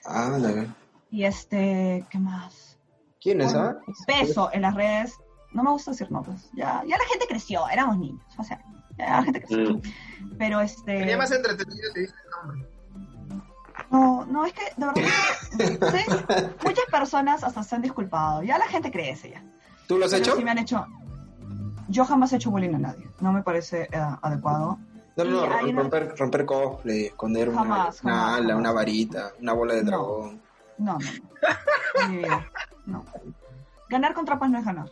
Ah, la- Y este, ¿qué más? ¿Quién es, Bueno, ah? Peso en las redes, no me gusta decir nombres, ya, ya la gente creció, éramos niños, o sea, ya la gente creció. Mm. Pero este, Sería más entretenido si dices el nombre. no, no, es que de verdad, sí, muchas personas hasta se han disculpado, ya la gente crece ya. ¿Tú lo has Pero hecho? sí me han hecho, yo jamás he hecho bullying a nadie, no me parece eh, adecuado. No, no, no, una- romper, romper cosplay, esconder una, Jamás, una jamás, ala, jamás. una varita, una bola de dragón. No, no, no. Ganar con trampas no es ganar.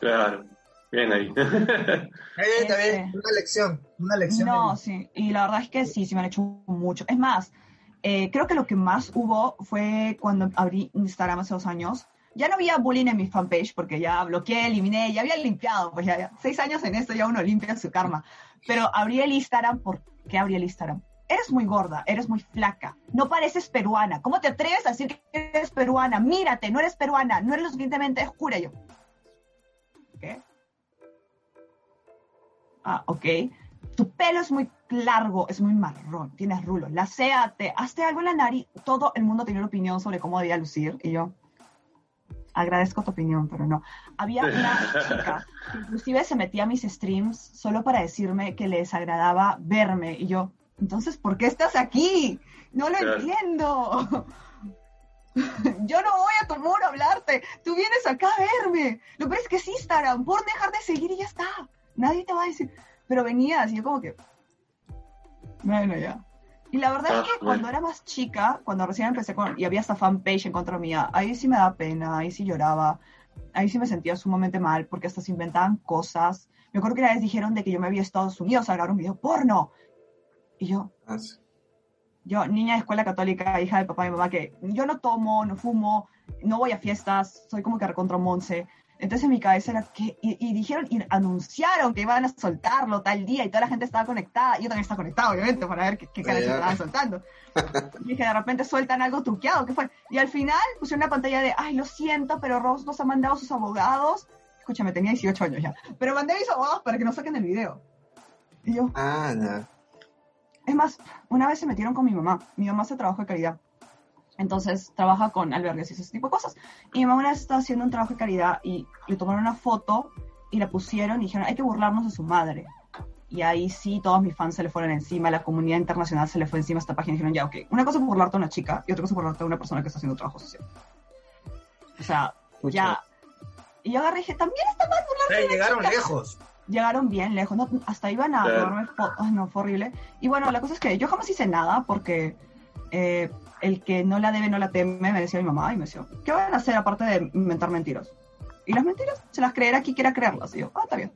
Claro. Bien ahí. Ahí también una lección. Una lección. No, sí. Y la verdad es que sí, sí me han hecho mucho. Es más, eh, creo que lo que más hubo fue cuando abrí Instagram hace dos años. Ya no había bullying en mi fanpage porque ya bloqueé, eliminé, ya había limpiado. Pues ya, ya. seis años en esto ya uno limpia su karma. Pero abrí el Instagram, ¿por qué abrí el Instagram? Eres muy gorda, eres muy flaca, no pareces peruana. ¿Cómo te atreves a decir que eres peruana? Mírate, no eres peruana, no eres lo suficientemente oscura. Yo, ¿qué? Ah, ok. Tu pelo es muy largo, es muy marrón, tienes rulos. Laceate, hazte algo en la nariz. Todo el mundo tenía una opinión sobre cómo debía lucir. Y yo, agradezco tu opinión, pero no. Había una chica que inclusive se metía a mis streams solo para decirme que le desagradaba verme. Y yo, entonces, ¿por qué estás aquí? No lo Claro. entiendo. Yo no voy a tu muro a hablarte. Tú vienes acá a verme. Lo peor es que es Instagram. Por dejar de seguir y ya está. Nadie te va a decir. Pero venías y yo como que... Bueno, ya. Y la verdad Ah, es que bueno. cuando era más chica, cuando recién empecé con... Y había esta fanpage en contra mía, ahí sí me daba pena, ahí sí lloraba. Ahí sí me sentía sumamente mal porque hasta se inventaban cosas. Me acuerdo que una vez dijeron de que yo me había a Estados Unidos a grabar un video porno. Y yo, Ah, sí. yo, niña de escuela católica, hija de papá y mamá, que yo no tomo, no fumo, no voy a fiestas, soy como que recontra Monse. Entonces en mi cabeza era que, y, y dijeron, y anunciaron que iban a soltarlo tal día y toda la gente estaba conectada. Yo también estaba conectada, obviamente, para ver qué, qué ya. estaban soltando. Y dije, de repente sueltan algo truqueado, ¿qué fue? Y al final pusieron una pantalla de, ay, lo siento, pero Ross nos ha mandado sus abogados. Escúchame, tenía 18 años ya. Pero mandé a mis abogados para que no saquen el video. Y yo, Ah, no. Es más, una vez se metieron con mi mamá. Mi mamá hace trabajo de calidad. Entonces trabaja con albergues y ese tipo de cosas. Y mi mamá una vez estaba haciendo un trabajo de calidad y le tomaron una foto y la pusieron y dijeron, hay que burlarnos de su madre. Y ahí sí, todos mis fans se le fueron encima, la comunidad internacional se le fue encima a esta página y dijeron, ya, ok, una cosa es burlarte a una chica y otra cosa es burlarte a una persona que está haciendo trabajo social. O sea, ya. Y yo agarré y dije, también está mal O sea, llegaron lejos. llegaron bien lejos, no, hasta iban a robarme fotos, no, fue horrible. Y bueno, la cosa es que yo jamás hice nada porque eh, el que no la debe no la teme, me decía mi mamá, y me decía, ¿qué van a hacer aparte de inventar mentiras? Y las mentiras, se las creerá quien quiera creerlas. Y yo, ah, está bien.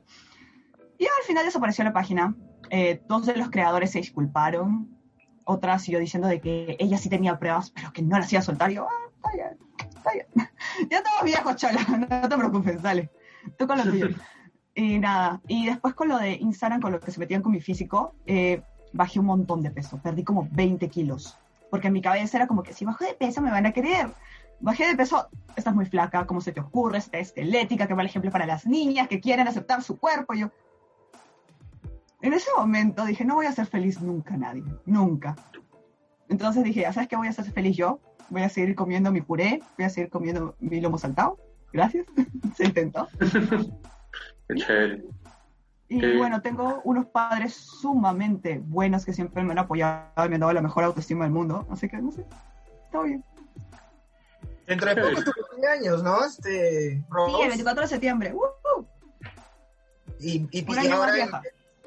Y al final desapareció la página. Eh, dos de los creadores se disculparon. Otra siguió diciendo de que ella sí tenía pruebas, pero que no las iba a soltar. Y yo, ah, está bien, está bien. ya estamos viejos, chola, no te preocupes, dale. Tú con lo tuyo. Y nada, y después con lo de Instagram, con lo que se metían con mi físico, eh, bajé un montón de peso, perdí como 20 kilos, porque en mi cabeza era como que si bajo de peso me van a querer. Bajé de peso, estás muy flaca, ¿cómo se te ocurre? Estás esquelética, que mal ejemplo para las niñas que quieren aceptar su cuerpo. Yo, en ese momento dije, no voy a ser feliz nunca nadie, nunca. Entonces dije, ¿sabes qué voy a ser feliz yo? Voy a seguir comiendo mi puré, voy a seguir comiendo mi lomo saltado. Gracias, se intentó. Qué. Y bueno, tengo unos padres sumamente buenos que siempre me han apoyado y me han dado la mejor autoestima del mundo. Así que, no sé, está bien. Dentro de poco es tu cumpleaños, ¿no? Este, Sí, Rose. el 24 de septiembre. ¡Woo! Y, y, Un y año más ahora, vieja.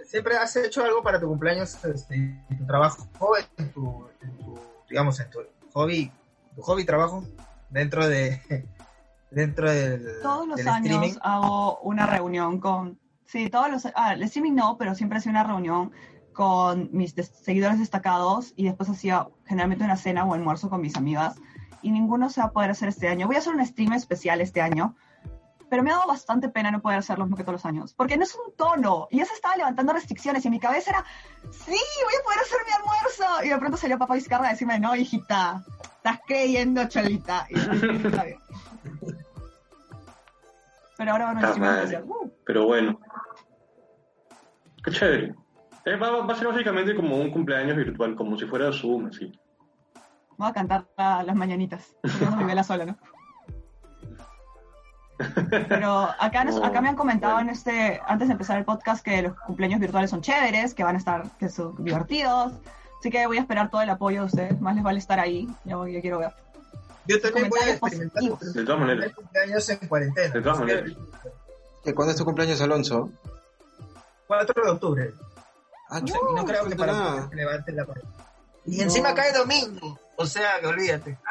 ¿siempre has hecho algo para tu cumpleaños este, en tu trabajo, en tu, en tu, digamos, en tu hobby, tu hobby trabajo, dentro de, dentro del, Todos los del años streaming? hago una reunión con... Sí, todos los... Ah, el streaming no, pero siempre hacía una reunión con mis des- seguidores destacados y después hacía generalmente una cena o almuerzo con mis amigas y ninguno se va a poder hacer este año. Voy a hacer un stream especial este año, pero me ha dado bastante pena no poder hacerlo mismo que todos los años, porque no es un tono y ya se estaba levantando restricciones y en mi cabeza era, sí, voy a poder hacer mi almuerzo y de pronto salió papá Vizcarra a decirme, no, hijita, estás creyendo, cholita. Y yo, "Sí, está bien". Pero ahora van a especial. Uh, Pero bueno. Qué chévere. Eh, va, va a ser básicamente como un cumpleaños virtual, como si fuera Zoom, así. voy a cantar la- las mañanitas, vela sola, ¿no? Pero acá, nos- No, acá me han comentado en este, antes de empezar el podcast que los cumpleaños virtuales son chéveres, que van a estar, que son divertidos. Así que voy a esperar todo el apoyo de ustedes. Más les vale estar ahí. Yo, yo quiero ver. Yo también voy a Comentarios experimentar positivos. De todas maneras. cumpleaños en cuarentena. De todas maneras. ¿Que ¿Cuándo es tu cumpleaños, Alonso? 4 de octubre. Ah, O sea, y no creo que para nada. que levanten la mano. Y No. encima cae domingo. O sea, que olvídate.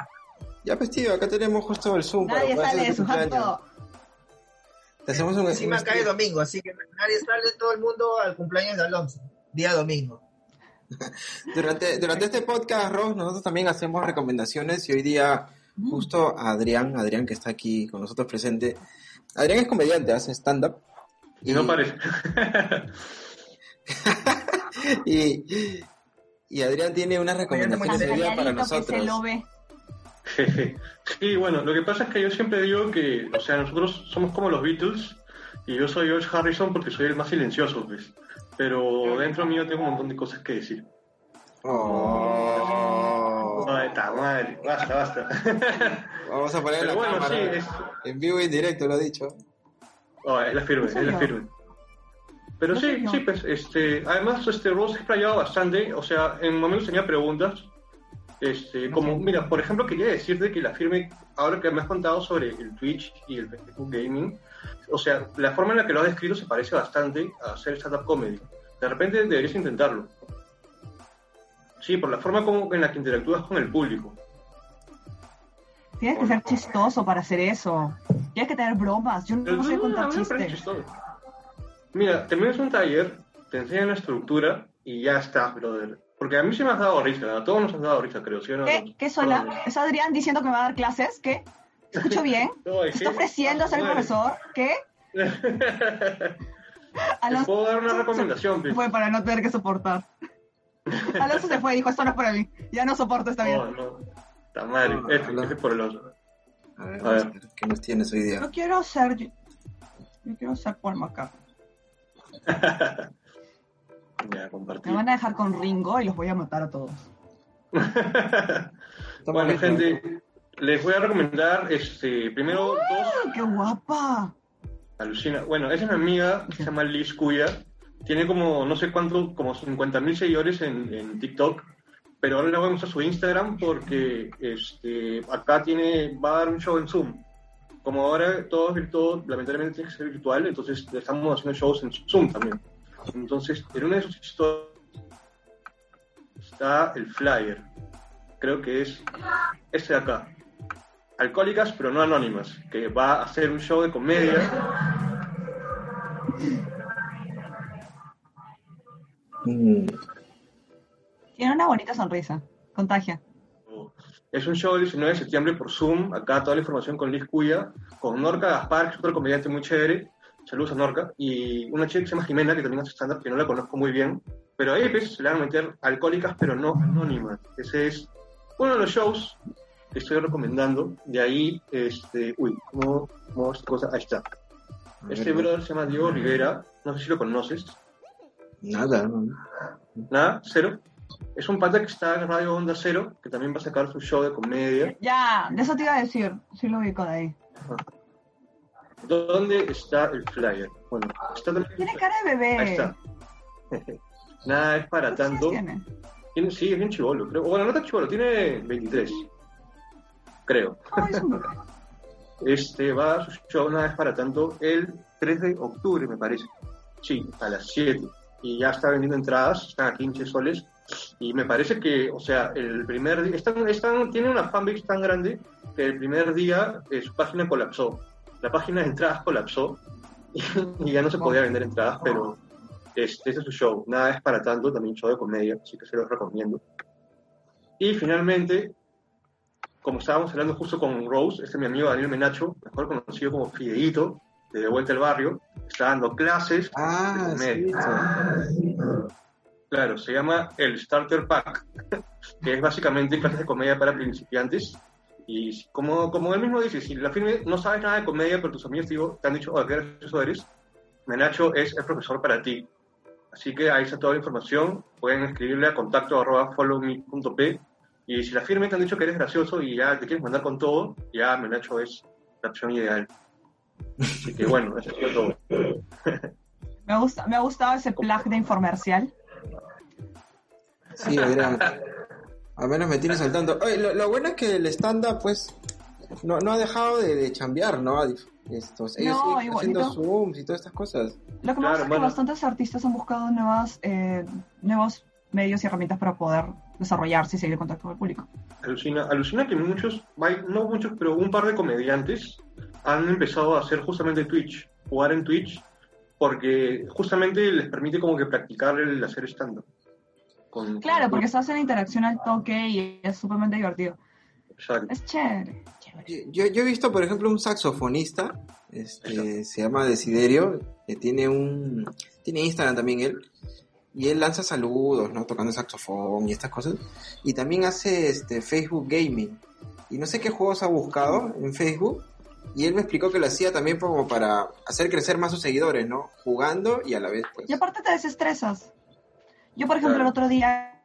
Ya, pues tío, acá tenemos justo el Zoom para Nadie poder sale hacer de su cumpleaños. jato. Te hacemos un, Encima un cae domingo, así que nadie sale todo el mundo al cumpleaños de Alonso. Día domingo. Durante, durante este podcast, Ross, nosotros también hacemos recomendaciones y hoy día justo a Adrián, Adrián que está aquí con nosotros presente. Adrián es comediante, hace stand-up. Y no parece. y, y Adrián tiene unas recomendaciones Muy hoy día para Calladito que se lo nosotros. ve. sí, bueno, lo que pasa es que yo siempre digo que, o sea, nosotros somos como los Beatles y yo soy George Harrison porque soy el más silencioso, pues. Pero dentro mío tengo un montón de cosas que decir. Oh. Ay, está madre, basta, basta. Vamos a poner Pero la bueno, cámara. sí, es, En vivo y en directo, lo ha dicho. Oh, es la firme, ¿En es la firme. Pero ¿En sí, sí, pues, este, además, este, Ross ha explayado bastante, o sea, en momentos tenía preguntas, este, como, mira, por ejemplo, quería decirte que la firme, ahora que me has contado sobre el Twitch y el Facebook Gaming, o sea, la forma en la que lo has descrito se parece bastante a hacer stand-up comedy. De repente deberías intentarlo. Sí, por la forma como, en la que interactúas con el público. Tienes que ser chistoso para hacer eso. Tienes que tener bromas. Yo no sé contar parece chistes. Mira, terminas un taller, te enseñan la estructura y ya estás, brother. Porque a mí sí me has dado risa, a todos nos has dado risa, creo, ¿sí no? ¿Qué? ¿Qué sola? ¿Es Adrián diciendo que me va a dar clases? ¿Qué? ¿Escucho bien? No, ¿Se está ofreciendo a ser profesor? ¿Qué? Te Alonso puedo dar una se recomendación, pues. fue para no tener que soportar. Alonso se fue y dijo, esto no es para mí. Ya no soporto esta vida. No, no. Está madre. No, Este, este es por el otro. A ver, A ver. ¿qué nos tienes hoy día? Yo quiero ser... Yo quiero ser Paul McCartney. Ya, Me van a dejar con Ringo y los voy a matar a todos. bueno, gente, les voy a recomendar este, primero dos. ¡Ah, ¡Qué guapa! Alucina. Bueno, esa es mi amiga, que se llama Liz Cuya. Tiene como, no sé cuánto, como 50 mil seguidores en, en TikTok. Pero ahora le voy a su Instagram porque este, acá tiene, va a dar un show en Zoom. Como ahora todo es virtual, lamentablemente tiene que ser virtual, entonces estamos haciendo shows en Zoom también. Entonces, en una de sus historias está el flyer. Creo que es este de acá. Alcohólicas pero no anónimas, que va a hacer un show de comedia Mm, Tiene una bonita sonrisa. Contagia. Es un show el 19 de septiembre por Zoom. Acá toda la información con Liz Cuya, con Norca Gaspar, que es otro comediante muy chévere. Saludos a Norca. Y una chica que se llama Jimena, que también hace stand-up, que no la conozco muy bien. Pero ahí pues, se le van a meter alcohólicas, pero no anónimas. Ese es uno de los shows que estoy recomendando. De ahí, este. Uy, ¿cómo, cómo esta cosa? Ahí está. Este brother se llama Diego Rivera. No sé si lo conoces. Nada, no. Nada, cero. Es un pata que está en Radio Onda Cero, que también va a sacar su show de comedia. Ya, de eso te iba a decir. Sí lo ubico de ahí. ¿Dónde está el flyer? Bueno, está también. Tiene cara de bebé. Ahí está. Nada es para ¿Cuántos años tanto. tiene? Tiene- sí, es bien chivolo, creo. Bueno, no tan chivolo, tiene 23. Creo. No, es un bebé. Este va a su show, nada es para tanto, el 3 de octubre, me parece. Sí, a las 7. Y ya está vendiendo entradas, están a 15 soles. Y me parece que, o sea, el primer día, están, están, tiene una fanbase tan grande que el primer día eh, su página colapsó. La página de entradas colapsó y, y ya no se podía vender entradas, pero este, ese es su show. Nada es para tanto, también show de comedia, así que se los recomiendo. Y finalmente, como estábamos hablando justo con Rose, este es mi amigo Daniel Menacho, mejor conocido como Fideito, de De Vuelta al Barrio, está dando clases Ah, de sí, comedia. Claro, se llama el Starter Pack, que es básicamente clases de comedia para principiantes. Y como, como él mismo dice, si la firme no sabes nada de comedia, pero tus amigos digo- te han dicho, oh, qué gracioso eres, Menacho es el profesor para ti. Así que ahí está toda la información. Pueden escribirle a contacto arroba followme.p. Y si la firme te han dicho que eres gracioso y ya te quieres mandar con todo, ya Menacho es la opción ideal. Así que bueno, eso es todo. Me, gusta, me ha gustado ese plug de infomercial. Sí, Adrián. Al menos me tienes al tanto. Oye, lo, lo bueno es que el stand-up, pues, no, no ha dejado de, de chambear, ¿no? Estos, ellos No, siguen haciendo Zooms y todas estas cosas. Lo que Claro, gusta es que bueno. bastantes artistas han buscado nuevas, eh, nuevos medios y herramientas para poder desarrollarse y seguir en contacto con el público. Alucina, alucina que muchos, no muchos, pero un par de comediantes han empezado a hacer justamente Twitch, jugar en Twitch, porque justamente les permite como que practicar el hacer stand-up. Con- Claro, con- porque se hace la interacción al toque y es súper divertido. Exacto. Es chévere. Yo, yo he visto, por ejemplo, un saxofonista, este, se llama Desiderio, que tiene un, tiene Instagram también él, y él lanza saludos, ¿no? Tocando saxofón y estas cosas, y también hace este Facebook Gaming, y no sé qué juegos ha buscado en Facebook, y él me explicó que lo hacía también como para hacer crecer más sus seguidores, ¿no? Jugando y a la vez, pues. Y aparte te desestresas. Yo, por ejemplo, el otro día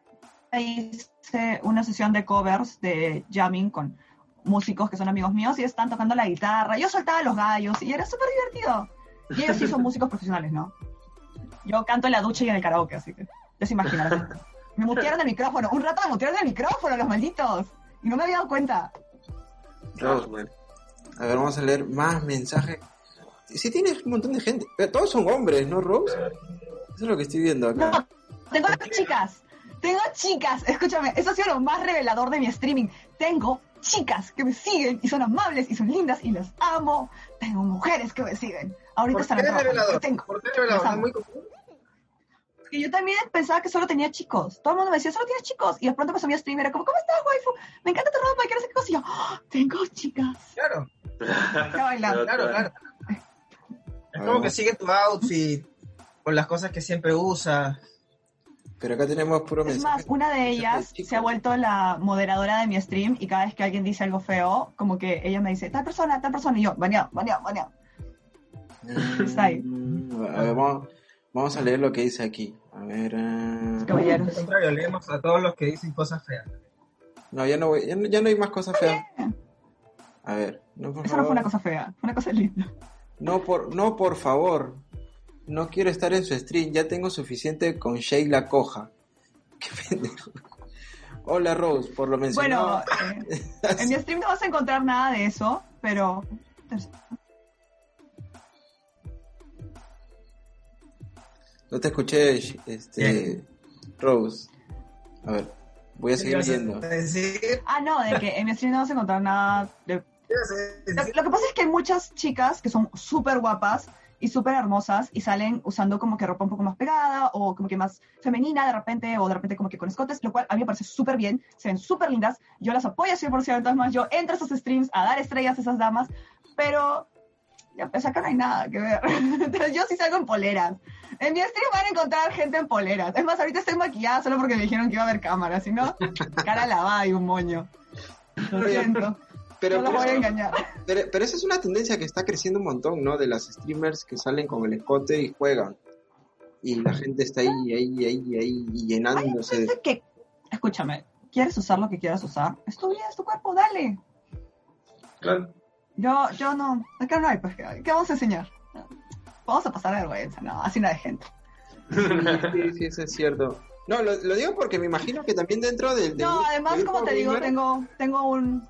hice una sesión de covers de jamming con músicos que son amigos míos y están tocando la guitarra. Yo soltaba los gallos y era súper divertido. Y ellos sí son músicos profesionales, ¿no? Yo canto en la ducha y en el karaoke, así que ya se. Me mutearon el micrófono. Un rato me mutearon el micrófono, los malditos. Y no me había dado cuenta. Rose, A ver, vamos a leer más mensajes. Sí tienes un montón de gente, pero todos son hombres, ¿no, Rose? Eso es lo que estoy viendo acá. No, tengo chicas. Tengo chicas. Escúchame, eso ha sido lo más revelador de mi streaming. Tengo chicas que me siguen y son amables y son lindas y las amo. Tengo mujeres que me siguen. Ahorita ¿Por están qué trabajo. revelador? Tengo. ¿Por qué revelador? Las ¿No es muy común? Porque yo también pensaba que solo tenía chicos. Todo el mundo me decía, solo tienes chicos. Y de pronto pasó mi stream y era como, ¿cómo estás, waifu? Me encanta tu ropa y que no sé qué cosa. Y yo, ¡Ah! tengo chicas. Claro, Está bailando. claro, claro. Es como que sigue tu outfit con las cosas que siempre usas. Pero acá tenemos puro Es mensaje. más, una de ellas se ha vuelto la moderadora de mi stream y cada vez que alguien dice algo feo, como que ella me dice, tal persona, tal persona, y yo, baneado, baneado, baneado. Está ahí. Mm, A ver, vamos, Vamos a leer lo que dice aquí. A ver. Al Caballeros. contrario, leemos a todos los que dicen cosas feas. No, ya no, voy, ya, no, ya no hay más cosas feas. A ver. No, por Eso no fue favor. una cosa fea, fue una cosa linda. No, por, no, por favor. No quiero estar en su stream. Ya tengo suficiente con Sheila Coja. Qué pendejo. Hola Rose, por lo mencionado. Bueno, eh, en mi stream no vas a encontrar nada de eso, pero... No te escuché, este, Rose. A ver, voy a ¿Qué seguir leyendo. decir? Ah, no, de que en mi stream no vas a encontrar nada de... Lo que pasa es que hay muchas chicas que son súper guapas y súper hermosas y salen usando como que ropa un poco más pegada o como que más femenina de repente o de repente como que con escotes, lo cual a mí me parece súper bien, se ven súper lindas, yo las apoyo 100%, entonces más yo entro a esos streams a dar estrellas a esas damas, pero ya, pues acá no hay nada que ver. Entonces yo sí salgo en poleras. En mi stream van a encontrar gente en poleras. Es más, ahorita estoy maquillada solo porque me dijeron que iba a haber cámara, si no, cara lavada y un moño. Lo siento, Pero, no pero, voy a engañar. pero, pero esa es una tendencia que está creciendo un montón, ¿no? De las streamers que salen con el escote y juegan. Y la gente está ahí, ahí, ahí, ahí, y llenándose. que, escúchame, ¿quieres usar lo que quieras usar? Es tu vida, es tu cuerpo, dale. Claro. Yo, yo no, acá no hay, pues, ¿qué vamos a enseñar? Vamos a pasar vergüenza, no, así no hay gente. Sí, sí, sí, eso es cierto. No, lo, lo digo porque me imagino que también dentro del... del No, además, del como te digo, gamer- tengo, tengo un...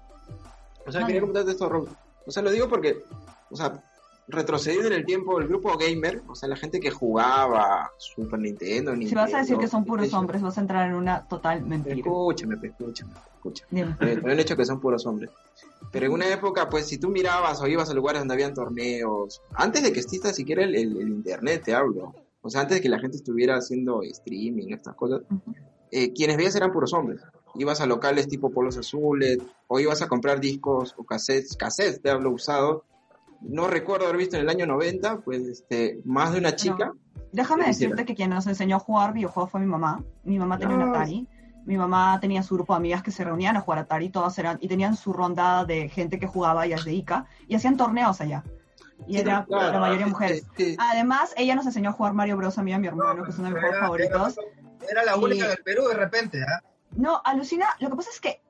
O sea, No, quería no. comentarte esto, Raúl. O sea, lo digo porque, o sea, retrocediendo en el tiempo, el grupo gamer, o sea, la gente que jugaba Super Nintendo, Si vas a decir Nintendo, que son puros PlayStation. hombres, vas a entrar en una total mentira. Escúchame, escúchame, escúchame. Te han hecho que son puros hombres. Pero en una época, pues, si tú mirabas o ibas a lugares donde habían torneos, antes de que exista siquiera el, el- el internet, te hablo. O sea, antes de que la gente estuviera haciendo streaming, estas cosas, eh, quienes veías eran puros hombres. Ibas a locales tipo Polos Azules, o ibas a comprar discos o cassettes, cassettes, te hablo usado. No recuerdo haber visto en el año 90, pues, este, más de una chica. Déjame ¿Qué quisiera? decirte que quien nos enseñó a jugar videojuegos fue mi mamá. Mi mamá tenía un No. Atari. Mi mamá tenía su grupo de amigas que se reunían a jugar Atari, todas eran, y tenían su ronda de gente que jugaba, ellas de ICA, y hacían torneos allá. Y Sí, era claro, la mayoría mujeres. sí, sí. Además, ella nos enseñó a jugar Mario Bros. a mí y a mi hermano, que es uno de mis juegos favoritos. Era, la única Y- del Perú de repente, ¿ah? No, alucina, lo que pasa es que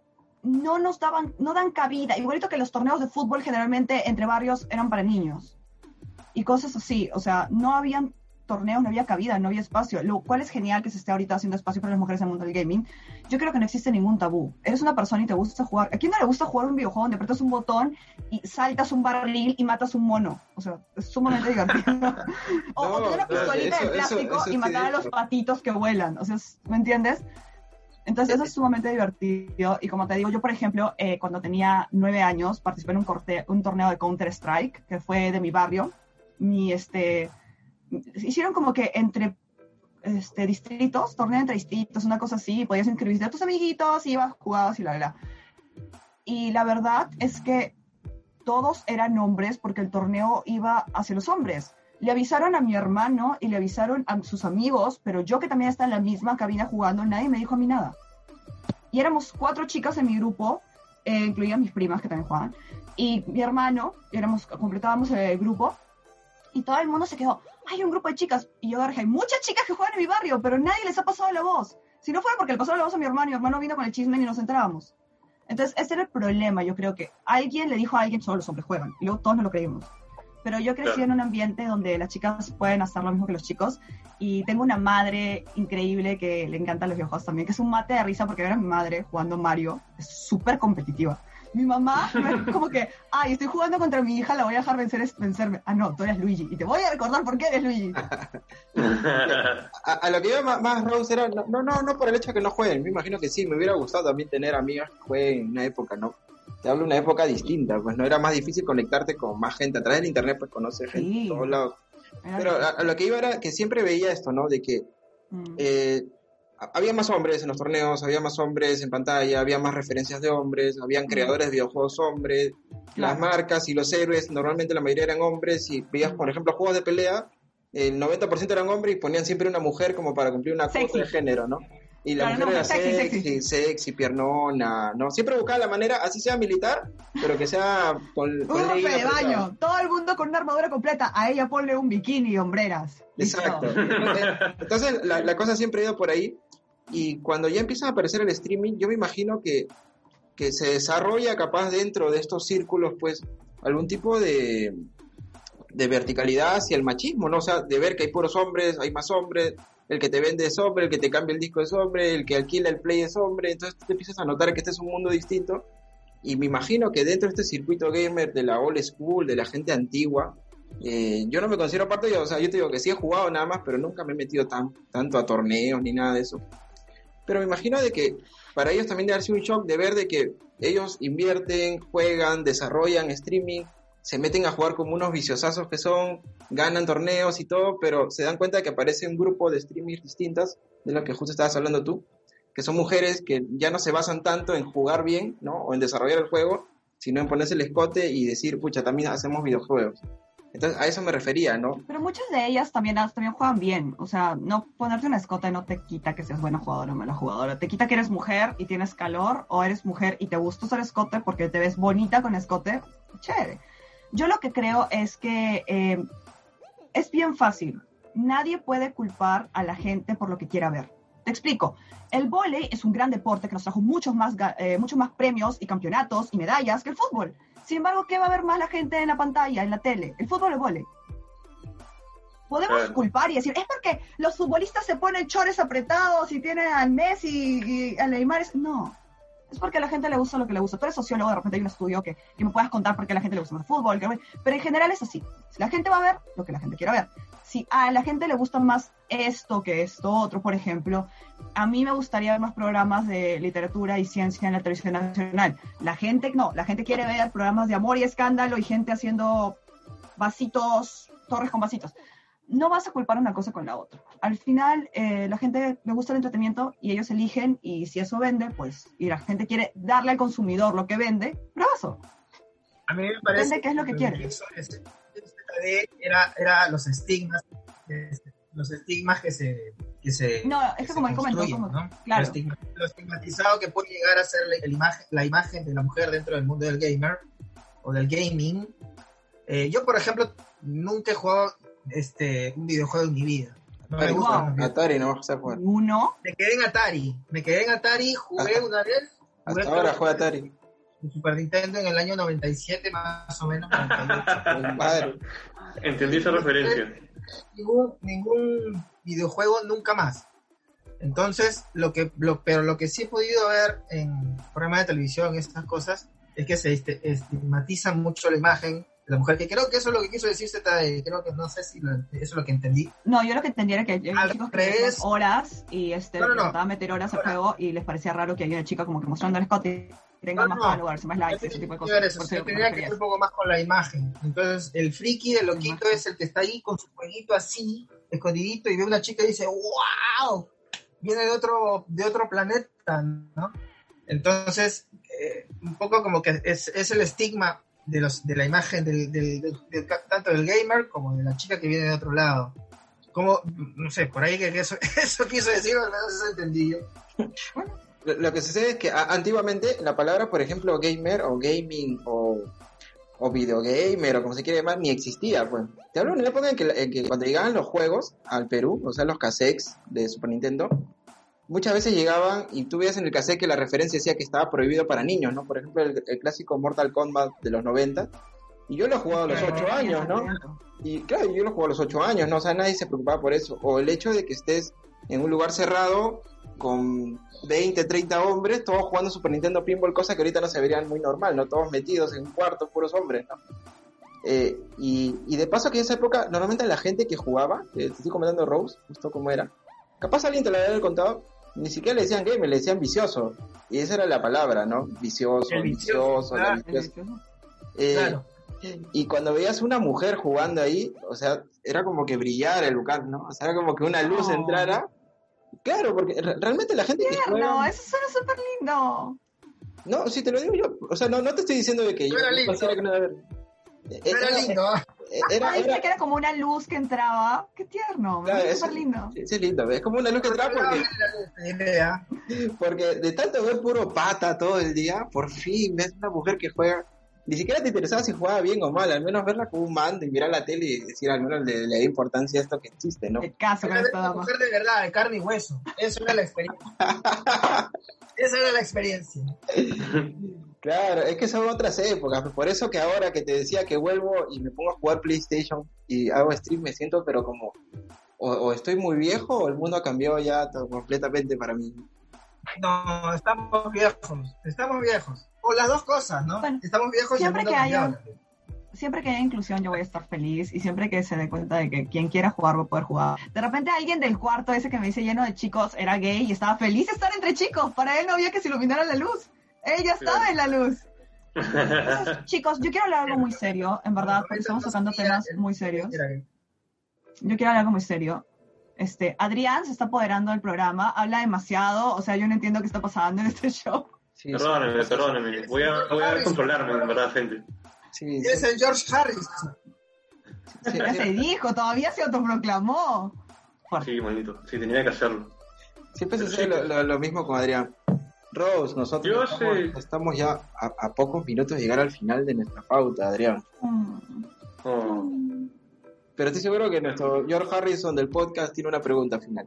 no nos daban, no dan cabida. Igualito que los torneos de fútbol generalmente entre barrios eran para niños. Y cosas así, o sea, no habían torneos, no había cabida, no había espacio, lo cual es genial que se esté ahorita haciendo espacio para las mujeres en el mundo del gaming. Yo creo que no existe ningún tabú. Eres una persona y te gusta jugar. ¿A quién no le gusta jugar un videojuego donde apretas un botón y saltas un barril y matas un mono? O sea, es sumamente divertido. o, o No, tener una no, pistolita eso- de plástico eso- eso y matar a los patitos que vuelan. O sea, ¿me entiendes? Entonces eso es sumamente divertido y como te digo, yo por ejemplo, eh, cuando tenía nueve años participé en un, corte- un torneo de Counter Strike que fue de mi barrio. Mi, este, hicieron como que entre este, distritos, torneo entre distritos, una cosa así, podías inscribirte a tus amiguitos, ibas, jugabas y la, la, la. Y la verdad es que todos eran hombres porque el torneo iba hacia los hombres. Le avisaron a mi hermano y le avisaron a sus amigos, pero yo que también estaba en la misma cabina jugando, nadie me dijo a mí nada. Y éramos cuatro chicas en mi grupo, eh, incluidas mis primas que también jugaban, y mi hermano, éramos, completábamos el grupo, y todo el mundo se quedó, hay un grupo de chicas, y yo agarré, hay muchas chicas que juegan en mi barrio, pero nadie les ha pasado la voz. Si no fuera porque le pasó la voz a mi hermano, mi hermano vino con el chisme y nos enterábamos. Entonces, ese era el problema, yo creo que alguien le dijo a alguien, solo los hombres juegan, y luego todos no lo creímos. Pero yo crecí Claro. en un ambiente donde las chicas pueden hacer lo mismo que los chicos, y tengo una madre increíble que le encantan los videojuegos también, que es un mate de risa porque era mi madre jugando Mario, es súper competitiva. Mi mamá no es como que, ay, estoy jugando contra mi hija, la voy a dejar vencer, vencerme. Ah, no, tú eres Luigi, y te voy a recordar por qué eres Luigi. A, a lo que iba más, más Rose era, no, no, no, no por el hecho de que no jueguen, me imagino que sí, me hubiera gustado también tener amigas que jueguen en una época, ¿no? Te hablo de una época distinta, pues no era más difícil conectarte con más gente, a través del internet pues conoces gente Sí. de todos lados. Pero a, a lo que iba era que siempre veía esto, ¿no? De que Mm. eh, ha- había más hombres en los torneos, había más hombres en pantalla, había más referencias de hombres, habían creadores de videojuegos hombres, las marcas y los héroes, normalmente la mayoría eran hombres, y veías, por ejemplo, juegos de pelea, el 90% eran hombres y ponían siempre una mujer como para cumplir una cuota de género, ¿no? Y la Claro, mujer no, era sexy, sexy, sexy. sexy, piernona, ¿no? Siempre buscaba la manera, así sea militar, pero que sea con, Un con ropa legging de baño, todo el mundo con una armadura completa. A ella ponle un bikini y hombreras. Exacto. Entonces, la, la cosa siempre ha ido por ahí. Y cuando ya empieza a aparecer el streaming, yo me imagino que, que se desarrolla capaz dentro de estos círculos, pues, algún tipo de, de verticalidad hacia el machismo, ¿no? O sea, de ver que hay puros hombres, hay más hombres, el que te vende es hombre, el que te cambia el disco es hombre, el que alquila el play es hombre, entonces te empiezas a notar que este es un mundo distinto. Y me imagino que dentro de este circuito gamer de la old school, de la gente antigua, eh, yo no me considero parte de, o sea, yo te digo que sí he jugado nada más, pero nunca me he metido tan, tanto a torneos ni nada de eso. Pero me imagino de que para ellos también debe darse un shock de ver de que ellos invierten, juegan, desarrollan streaming, se meten a jugar como unos viciosazos que son, ganan torneos y todo, pero se dan cuenta de que aparece un grupo de streamers distintas, de lo que justo estabas hablando tú, que son mujeres que ya no se basan tanto en jugar bien, ¿no? O en desarrollar el juego, sino en ponerse el escote y decir, pucha, también hacemos videojuegos. Entonces, a eso me refería, ¿no? Pero muchas de ellas también, también juegan bien. O sea, no ponerte una escote no te quita que seas buena jugadora o mala jugadora. Te quita que eres mujer y tienes calor, o eres mujer y te gusta usar escote porque te ves bonita con escote. Chévere. Yo lo que creo es que eh, es bien fácil. Nadie puede culpar a la gente por lo que quiera ver. Te explico. El vóley es un gran deporte que nos trajo muchos más, eh, muchos más premios y campeonatos y medallas que el fútbol. Sin embargo, ¿qué va a ver más la gente en la pantalla, en la tele? El fútbol o el vóley. Podemos Claro. culpar y decir, es porque los futbolistas se ponen chores apretados y tienen al Messi y al Neymar. No, es porque a la gente le gusta lo que le gusta. Tú eres sociólogo, de repente hay un estudio que, que me puedas contar por qué a la gente le gusta más fútbol. que- pero en general es así. La gente va a ver lo que la gente quiera ver. Si a la gente le gusta más esto que esto otro, por ejemplo, a mí me gustaría ver más programas de literatura y ciencia en la televisión nacional. La gente no, la gente quiere ver programas de amor y escándalo y gente haciendo vasitos, torres con vasitos. No vas a culpar una cosa con la otra. Al final, eh, la gente le gusta el entretenimiento y ellos eligen y si eso vende, pues, y la gente quiere darle al consumidor lo que vende, bravazo. A mí me parece Depende qué es lo que quiere. eso era, era los estigmas, este, los estigmas que se, que se No, es que como él comentó, como- ¿no? claro. Lo, estigma- lo estigmatizado que puede llegar a ser la, el imagen, la imagen de la mujer dentro del mundo del gamer o del gaming. Eh, yo, por ejemplo, nunca he jugado este, un videojuego en mi vida. No me Atari, gusta. Wow. Atari no vas a jugar. Uno, Me quedé en Atari. Me quedé en Atari, jugué Hasta- una vez. jugué Hasta ahora juega Atari. en Super Nintendo en el año 97, más o menos. 98. Pues, madre. Entendí esa referencia. ningún, ningún videojuego nunca más. Entonces, lo que, lo, pero lo que sí he podido ver en programas de televisión estas cosas es que se este, estigmatiza mucho la imagen la mujer, que creo que eso es lo que quiso decir ZD, creo que no sé si lo- eso es lo que entendí. no, yo lo que entendía era que hay Al chicos que revés. tenían horas y este, No, no, no. meter horas al juego y les parecía raro que haya una chica como que mostrando el escote y tenga más followers, más likes, ese tipo de Yo cosas. eso, eso yo yo tenía que ver un poco más con la imagen. Entonces, el friki de loquito es el que está ahí con su jueguito así, escondidito, y ve una chica y dice, ¡Wow! Viene de otro, de otro planeta, ¿no? Entonces, eh, un poco como que es, es el estigma de, los, de la imagen del, del- del- del- tanto del gamer como de la chica que viene de otro lado. Como, no sé, por ahí que, eso, eso quiso decir, menos eso entendí yo. Lo, lo que sucede es que antiguamente la palabra, por ejemplo, gamer o gaming o, o videogamer o como se quiere llamar, ni existía. Pues. Te hablo de una época en que, la- en que cuando llegaban los juegos al Perú, o sea, los cassettes de Super Nintendo, muchas veces llegaban y tú veías en el cassette que la referencia decía que estaba prohibido para niños, ¿no? Por ejemplo, el, el clásico Mortal Kombat de los 90. Y yo lo he jugado a los Claro, 8 años, ¿no? Y claro, yo lo juego a los 8 años, ¿no? O sea, nadie se preocupaba por eso. O el hecho de que estés en un lugar cerrado con 20, 30 hombres, todos jugando Super Nintendo Pinball, cosa que ahorita no se verían muy normal, ¿no? Todos metidos en un cuarto, puros hombres, ¿no? Eh, y, y de paso que en esa época, normalmente la gente que jugaba, eh, te estoy comentando Rose, justo como era, capaz alguien te lo había contado, ni siquiera le decían gamer, le decían vicioso. Y esa era la palabra, ¿no? Vicioso, El vicioso, vicioso, la claro. viciosa. Eh, Claro. y cuando veías una mujer jugando ahí, o sea, era como que brillara el lugar, ¿no? O sea, era como que una luz No. entrara. Claro, porque re- realmente la gente que juega... No, eso suena súper lindo. No, sí, te lo digo yo. O sea, no, no te estoy diciendo de que yo No era lindo. considero que no debe haber. Eh, era era- lindo. Era, Ay, era, dice que era como una luz que entraba. Qué tierno, me Claro, es- súper lindo. sí, es lindo, es como una luz que entra porque, porque de tanto ver puro pata todo el día, por fin ves una mujer que juega. Ni siquiera te interesaba si jugaba bien o mal, al menos verla como un mando y mirar la tele y decir al menos le, le da importancia a esto que existe, ¿no? El caso con Era esta mujer de verdad, de carne y hueso. Eso era la experiencia. Esa era la experiencia. Claro, es que son otras épocas, por eso que ahora que te decía que vuelvo y me pongo a jugar PlayStation y hago stream, me siento pero como, o, o estoy muy viejo o el mundo ha cambiado ya completamente para mí. No, estamos viejos. Estamos viejos. O las dos cosas, ¿no? Bueno, estamos viejos y el siempre mundo que haya-. Siempre que haya inclusión yo voy a estar feliz y siempre que se dé cuenta de que quien quiera jugar va a poder jugar. De repente alguien del cuarto ese que me dice lleno de chicos era gay y estaba feliz de estar entre chicos. Para él no había que se iluminara la luz. Ella estaba en la luz. Entonces, chicos, yo quiero hablar algo muy serio, en verdad, porque estamos tocando temas muy serios. Yo quiero hablar algo muy serio. Este, Adrián se está apoderando del programa, habla demasiado, o sea, yo no entiendo qué está pasando en este show. Sí, Perdónenme, sí, perdónenme. Voy a, voy a controlarme, en verdad, gente. sí, Es el George Harris. sí, Ya se dijo, todavía se autoproclamó. Sí, manito. Sí, tenía que hacerlo. Siempre sucede lo, lo- lo mismo con Adrián. Rose, nosotros Yo estamos, estamos ya a, a pocos minutos de llegar al final de nuestra pauta, Adrián. Oh. Pero estoy seguro que nuestro George Harrison del podcast tiene una pregunta final.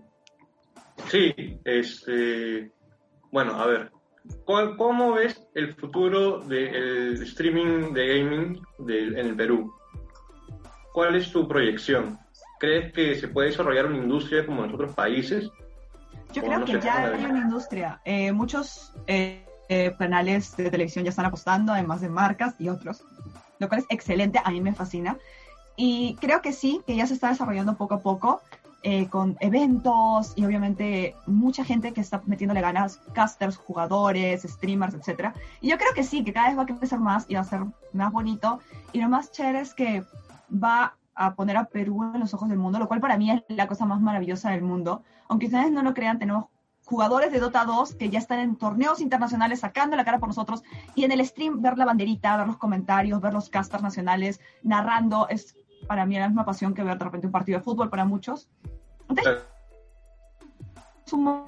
Sí, este. Bueno, a ver. ¿Cuál- ¿Cómo ves el futuro del streaming de gaming en el Perú? ¿Cuál es tu proyección? ¿Crees que se puede desarrollar una industria como en otros países? Yo creo que ya ¿cómo la hay una industria. Eh, muchos eh, eh, canales de televisión ya están apostando, además de marcas y otros, lo cual es excelente, a mí me fascina. Y creo que sí, que ya se está desarrollando poco a poco, eh, con eventos y obviamente mucha gente que está metiéndole ganas, casters, jugadores, streamers, etcétera. Y yo creo que sí, que cada vez va a crecer más y va a ser más bonito. Y lo más chévere es que va a poner a Perú en los ojos del mundo, lo cual para mí es la cosa más maravillosa del mundo. Aunque ustedes no lo crean, tenemos jugadores de Dota 2 que ya están en torneos internacionales sacando la cara por nosotros y en el stream ver la banderita, ver los comentarios, ver los casters nacionales narrando es para mí la misma pasión que ver de repente un partido de fútbol para muchos. Entonces, es un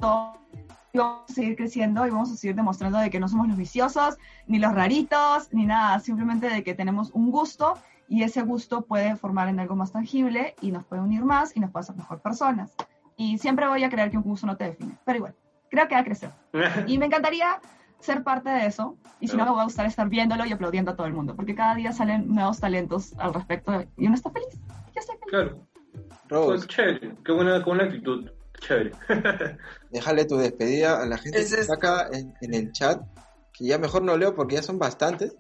y vamos a seguir creciendo y vamos a seguir demostrando de que no somos los viciosos, ni los raritos, ni nada, simplemente de que tenemos un gusto y ese gusto puede formar en algo más tangible y nos puede unir más y nos puede hacer mejor personas. Y siempre voy a creer que un gusto no te define, pero igual, creo que va a crecer. Y me encantaría ser parte de eso. Y si no, me va a gustar estar viéndolo y aplaudiendo a todo el mundo. Porque cada día salen nuevos talentos al respecto y uno está feliz. Yo estoy feliz. Claro. Rose, Pues, chévere. Qué buena, qué buena actitud. Chévere. déjale tu despedida a la gente que es- está acá en, en el chat, que ya mejor no leo porque ya son bastantes.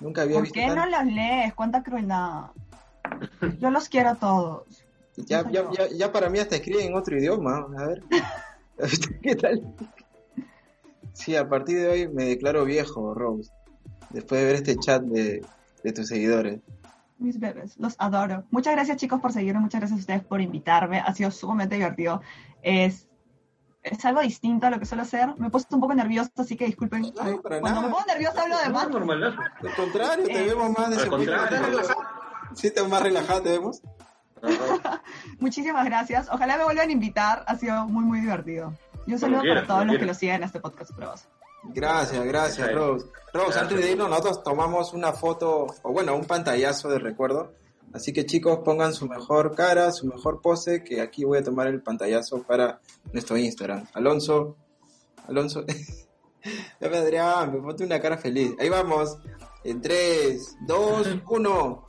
Nunca había ¿Por visto qué no los lees? Cuánta crueldad. Yo los quiero a todos. Ya, ya, ya, ya para mí hasta escriben en otro idioma. A ver. ¿Qué tal? Sí, a partir de hoy me declaro viejo, Rose. Después de ver este chat de, de tus seguidores. Mis bebés, los adoro. Muchas gracias chicos por seguirme, muchas gracias a ustedes por invitarme. Ha sido sumamente divertido. Es, es algo distinto a lo que suelo hacer. Me he puesto un poco nerviosa, así que disculpen. No, para Cuando nada. me pongo nerviosa hablo de No, más. normalazo. Al contrario, te Eh, vemos más Al contrario. Sí, te más relajado, te vemos. Muchísimas gracias. Ojalá me vuelvan a invitar. Ha sido muy, muy divertido. Y un saludo quieras, para todos los que lo siguen en este podcast pruebas. Gracias, gracias, Sí. Rose. Rose, Gracias. antes de irnos, nosotros tomamos una foto, o bueno, un pantallazo de recuerdo. Así que chicos, pongan su mejor cara, su mejor pose, que aquí voy a tomar el pantallazo para nuestro Instagram. Alonso, Alonso, dame Adrián, me ponte una cara feliz. Ahí vamos, en 3, 2, 1.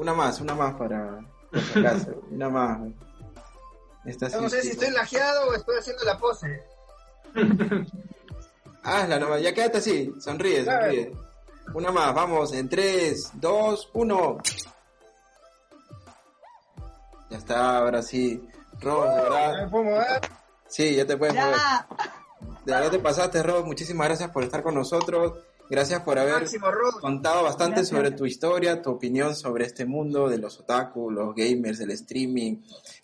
Una más, una más para, por si acaso, una más. Esta No sí, sé si estoy lajeado o estoy haciendo la pose. Hazla nomás, ya quédate así, sonríe, sonríe. Una más, vamos, en 3, 2, 1. Ya está, ahora sí. Ros, de ¿Me verdad. puedo mover? Sí, ya te puedes mover. De verdad te pasaste, Ros. Muchísimas gracias por estar con nosotros. Gracias por haber contado bastante Gracias. sobre tu historia, tu opinión sobre este mundo de los otaku, los gamers, el streaming.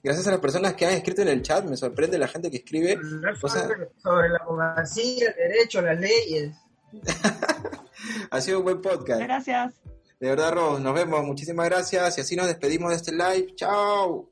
Gracias a las personas que han escrito en el chat, me sorprende la gente que escribe. o sea- sobre la abogacía, el derecho, las leyes. Ha sido un buen podcast. Gracias. De verdad, Ros, nos vemos. Muchísimas gracias. Y así nos despedimos de este live. Chao.